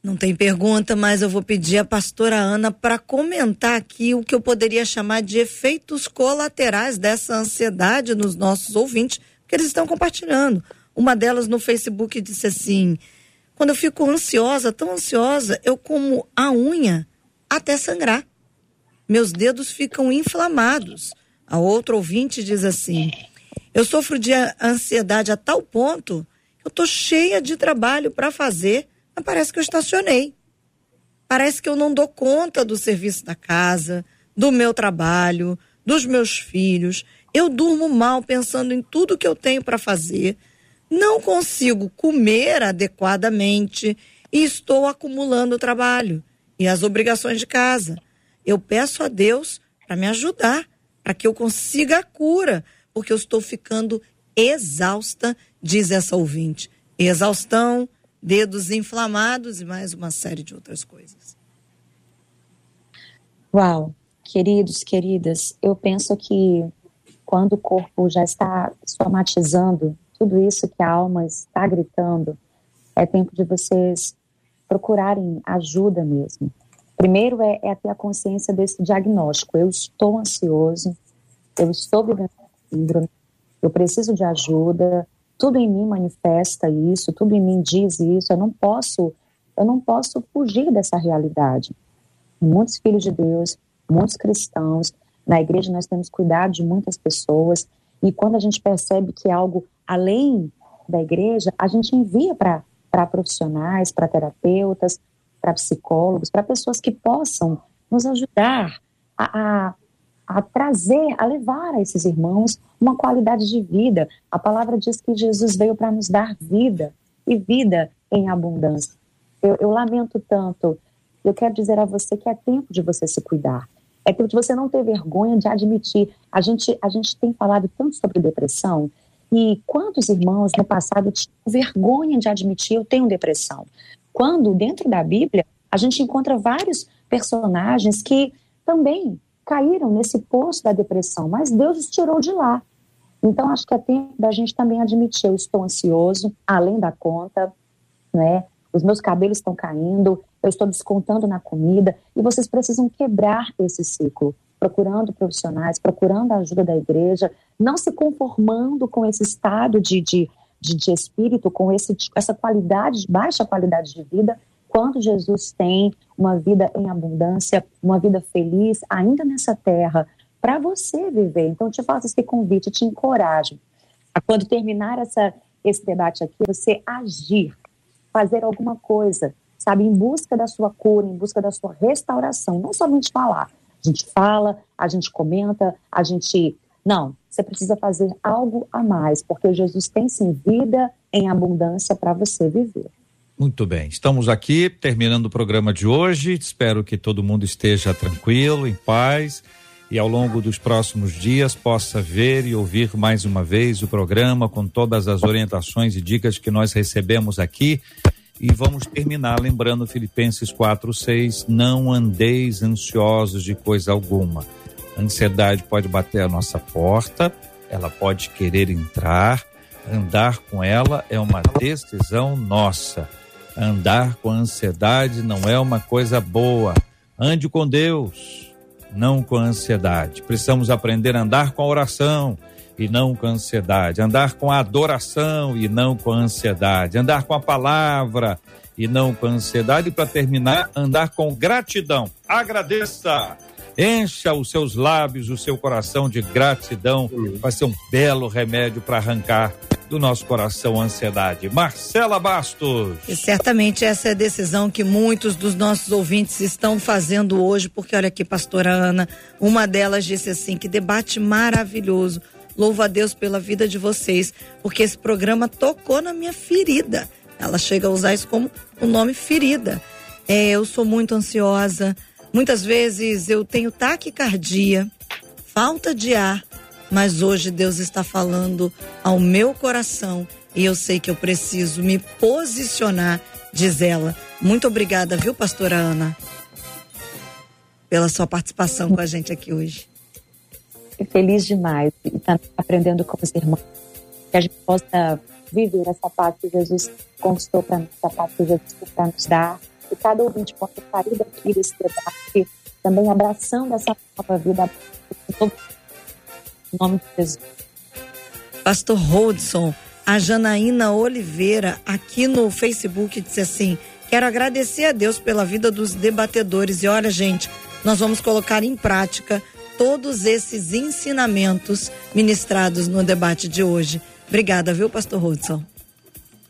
Não tem pergunta, mas eu vou pedir à pastora Ana para comentar aqui o que eu poderia chamar de efeitos colaterais dessa ansiedade nos nossos ouvintes, que eles estão compartilhando. Uma delas no Facebook disse assim: quando eu fico ansiosa, tão ansiosa, eu como a unha até sangrar. Meus dedos ficam inflamados. A outra ouvinte diz assim: Eu sofro de ansiedade a tal ponto que eu estou cheia de trabalho para fazer, mas parece que eu estacionei. Parece que eu não dou conta do serviço da casa, do meu trabalho, dos meus filhos. Eu durmo mal pensando em tudo que eu tenho para fazer. Não consigo comer adequadamente e estou acumulando trabalho e as obrigações de casa. Eu peço a Deus para me ajudar, para que eu consiga a cura, porque eu estou ficando exausta, diz essa ouvinte. Exaustão, dedos inflamados e mais uma série de outras coisas. Uau, queridos, queridas, eu penso que quando o corpo já está somatizando tudo isso que a alma está gritando, é tempo de vocês procurarem ajuda mesmo. Primeiro é, é ter a consciência desse diagnóstico. Eu estou ansioso, eu estou vivendo síndrome, eu preciso de ajuda, tudo em mim manifesta isso, tudo em mim diz isso, eu não posso, eu não posso fugir dessa realidade. Muitos filhos de Deus, muitos cristãos, na igreja nós temos cuidado de muitas pessoas, e quando a gente percebe que é algo além da igreja, a gente envia para para profissionais, para terapeutas, para psicólogos, para pessoas que possam nos ajudar a, a, a, trazer, a levar a esses irmãos uma qualidade de vida. A palavra diz que Jesus veio para nos dar vida e vida em abundância. Eu, eu lamento tanto. Eu quero dizer a você que é tempo de você se cuidar. É tempo de você não ter vergonha de admitir. A gente, a gente tem falado tanto sobre depressão e quantos irmãos no passado tinham vergonha de admitir eu tenho depressão? Quando dentro da Bíblia a gente encontra vários personagens que também caíram nesse poço da depressão, mas Deus os tirou de lá. Então acho que é tempo da gente também admitir eu estou ansioso, além da conta, né? Os meus cabelos estão caindo, eu estou descontando na comida e vocês precisam quebrar esse ciclo procurando profissionais, procurando a ajuda da igreja, não se conformando com esse estado de, de, de, de espírito, com esse, essa qualidade, baixa qualidade de vida, quando Jesus tem uma vida em abundância, uma vida feliz, ainda nessa terra, para você viver. Então, te faço esse convite, te encorajo a quando terminar essa, esse debate aqui, você agir, fazer alguma coisa, sabe, em busca da sua cura, em busca da sua restauração, não somente falar, a gente fala, a gente comenta, a gente. Não, você precisa fazer algo a mais, porque Jesus tem sim vida em abundância para você viver. Muito bem, estamos aqui terminando o programa de hoje. Espero que todo mundo esteja tranquilo, em paz e ao longo dos próximos dias possa ver e ouvir mais uma vez o programa com todas as orientações e dicas que nós recebemos aqui e vamos terminar lembrando Filipenses 4, 6, não andeis ansiosos de coisa alguma. A ansiedade pode bater a nossa porta, ela pode querer entrar, andar com ela é uma decisão nossa. Andar com ansiedade não é uma coisa boa. Ande com Deus, não com ansiedade. Precisamos aprender a andar com a oração e não com a ansiedade, andar com a adoração e não com a ansiedade, andar com a palavra e não com a ansiedade, e para terminar, andar com gratidão. Agradeça! Encha os seus lábios, o seu coração de gratidão, vai ser um belo remédio para arrancar do nosso coração a ansiedade. Marcela Bastos. E certamente essa é a decisão que muitos dos nossos ouvintes estão fazendo hoje, porque olha aqui, pastora Ana, uma delas disse assim: que debate maravilhoso. Louvo a Deus pela vida de vocês, porque esse programa tocou na minha ferida. Ela chega a usar isso como o um nome ferida. É, eu sou muito ansiosa. Muitas vezes eu tenho taquicardia, falta de ar, mas hoje Deus está falando ao meu coração e eu sei que eu preciso me posicionar, diz ela. Muito obrigada, viu, pastora Ana, pela sua participação com a gente aqui hoje. Feliz demais e tá aprendendo com os irmãos. Que a gente possa viver essa paz que Jesus conquistou para nós, essa paz que Jesus está nos dar. E cada ouvinte possa sair daqui desse debate, também abraçando essa nova vida em nome de Jesus. Pastor Rodson, a Janaína Oliveira, aqui no Facebook, disse assim: Quero agradecer a Deus pela vida dos debatedores. E olha, gente, nós vamos colocar em prática todos esses ensinamentos ministrados no debate de hoje. Obrigada, viu, Pastor Rodson?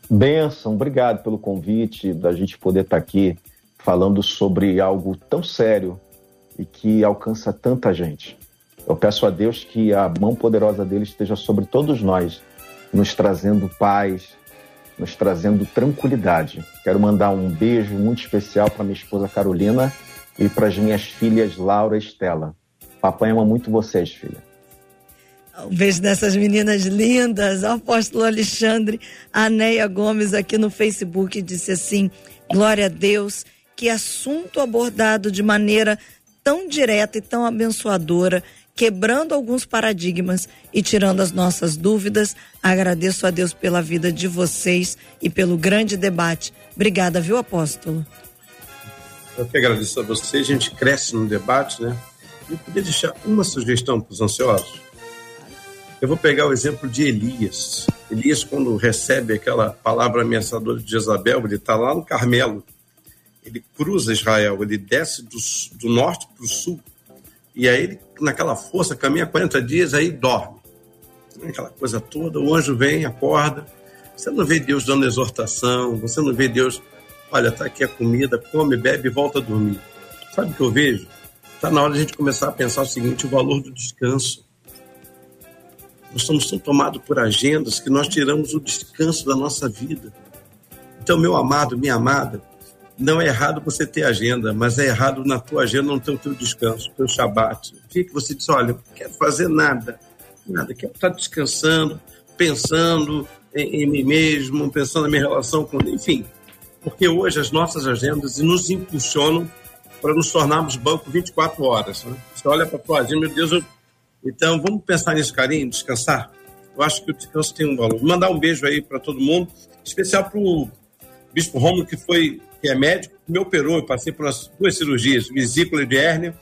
Benção, obrigado pelo convite, da gente poder estar aqui falando sobre algo tão sério e que alcança tanta gente. Eu peço a Deus que a mão poderosa dele esteja sobre todos nós, nos trazendo paz, nos trazendo tranquilidade. Quero mandar um beijo muito especial para minha esposa Carolina e para as minhas filhas Laura e Estela. Papai ama muito vocês, filha. Um beijo dessas meninas lindas. O apóstolo Alexandre, a Neia Gomes aqui no Facebook disse assim: Glória a Deus, que assunto abordado de maneira tão direta e tão abençoadora quebrando alguns paradigmas e tirando as nossas dúvidas. Agradeço a Deus pela vida de vocês e pelo grande debate. Obrigada, viu, apóstolo? Eu que agradeço a vocês. A gente cresce no debate, né? Eu poderia deixar uma sugestão para os ansiosos. Eu vou pegar o exemplo de Elias. Elias, quando recebe aquela palavra ameaçadora de Jezabel, ele está lá no Carmelo. Ele cruza Israel, ele desce do, do norte para o sul e aí ele, naquela força, caminha 40 dias, aí dorme. Aquela coisa toda, o anjo vem, acorda. Você não vê Deus dando exortação, você não vê Deus, olha, tá aqui a comida, come, bebe e volta a dormir. Sabe o que eu vejo? Está na hora de a gente começar a pensar o seguinte: o valor do descanso. Nós estamos tão tomados por agendas que nós tiramos o descanso da nossa vida. Então, meu amado, minha amada, não é errado você ter agenda, mas é errado na tua agenda não ter o teu descanso, o teu shabat. O que você diz, olha, não quero fazer nada, nada, quero estar descansando, pensando em, em mim mesmo, pensando na minha relação com... Enfim, porque hoje as nossas agendas nos impulsionam para nos tornarmos banco 24 horas. Né? Você olha para a tua agenda, meu Deus, eu... então vamos pensar nisso, carinho, descansar? Eu acho que o descanso tem um valor. Vou mandar um beijo aí para todo mundo, especial para o Bispo Romulo, que foi que é médico, me operou, eu passei por duas cirurgias, vesícula de hérnia,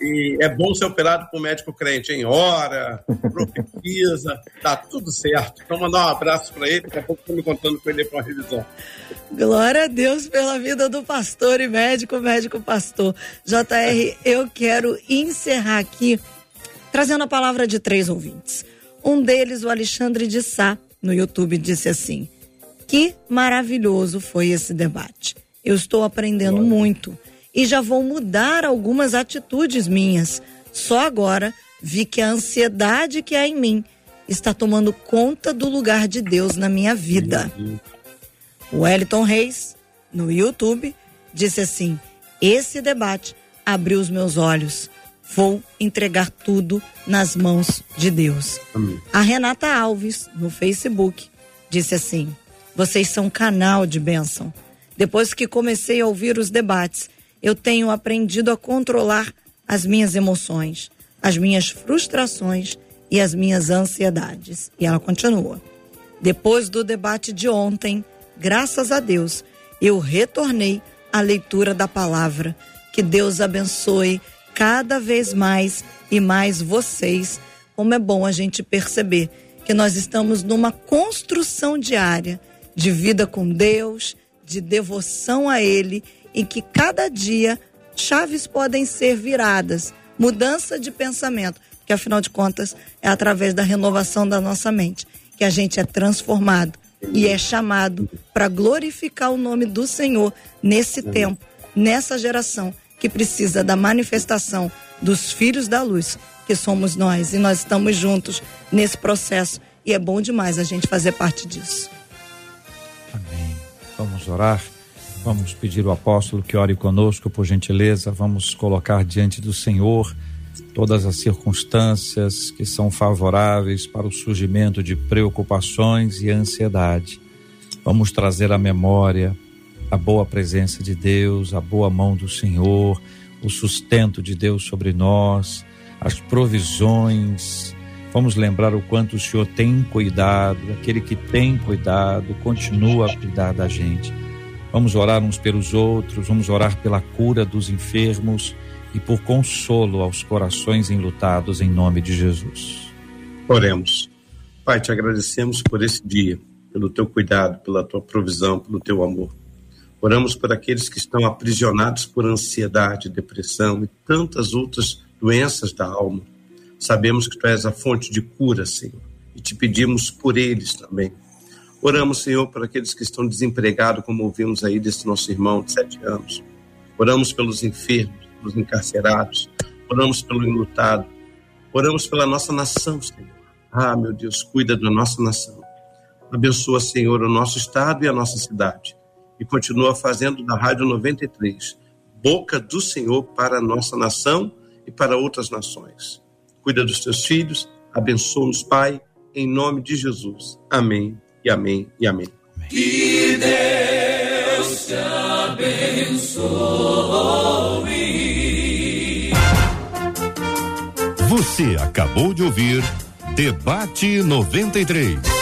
e é bom ser operado por um médico crente, em hora, profetiza, tá tudo certo. Então, mandar um abraço para ele, daqui a pouco estou me contando com ele para uma revisão. Glória a Deus pela vida do pastor e médico, médico pastor. JR, eu quero encerrar aqui trazendo a palavra de três ouvintes. Um deles, o Alexandre de Sá, no YouTube, disse assim: Que maravilhoso foi esse debate. Eu estou aprendendo muito e já vou mudar algumas atitudes minhas. Só agora vi que a ansiedade que há em mim está tomando conta do lugar de Deus na minha vida. O Wellington Reis, no YouTube, disse assim: Esse debate abriu os meus olhos. Vou entregar tudo nas mãos de Deus. Amém. A Renata Alves, no Facebook, disse assim: Vocês são canal de bênção. Depois que comecei a ouvir os debates, eu tenho aprendido a controlar as minhas emoções, as minhas frustrações e as minhas ansiedades. E ela continua. Depois do debate de ontem, graças a Deus, eu retornei à leitura da palavra. Que Deus abençoe cada vez mais e mais vocês. Como é bom a gente perceber que nós estamos numa construção diária de vida com Deus, de devoção a Ele, em que cada dia chaves podem ser viradas, mudança de pensamento, que afinal de contas é através da renovação da nossa mente que a gente é transformado e é chamado para glorificar o nome do Senhor nesse tempo, nessa geração que precisa da manifestação dos filhos da luz, que somos nós, e nós estamos juntos nesse processo. E é bom demais a gente fazer parte disso. Amém. Vamos orar. Vamos pedir ao apóstolo que ore conosco, por gentileza. Vamos colocar diante do Senhor todas as circunstâncias que são favoráveis para o surgimento de preocupações e ansiedade. Vamos trazer à memória a boa presença de Deus, a boa mão do Senhor, o sustento de Deus sobre nós, as provisões. Vamos lembrar o quanto o Senhor tem cuidado, aquele que tem cuidado, continua a cuidar da gente. Vamos orar uns pelos outros, vamos orar pela cura dos enfermos e por consolo aos corações enlutados em nome de Jesus. Oremos. Pai, te agradecemos por esse dia, pelo teu cuidado, pela tua provisão, pelo teu amor. Oramos por aqueles que estão aprisionados por ansiedade, depressão e tantas outras doenças da alma. Sabemos que tu és a fonte de cura, Senhor, e te pedimos por eles também Oramos, Senhor, por aqueles que estão desempregados, como ouvimos aí desse nosso irmão de sete anos. Oramos pelos enfermos, pelos encarcerados. Oramos pelo enlutado. Oramos pela nossa nação, Senhor. Ah, meu Deus, cuida da nossa nação. Abençoa, Senhor, o nosso estado e a nossa cidade. E continua fazendo da Rádio 93 boca do Senhor para a nossa nação e para outras nações. Cuida dos teus filhos, abençoa-nos, Pai, em nome de Jesus. Amém e amém e amém. Que Deus te abençoe. Você acabou de ouvir Debate 93.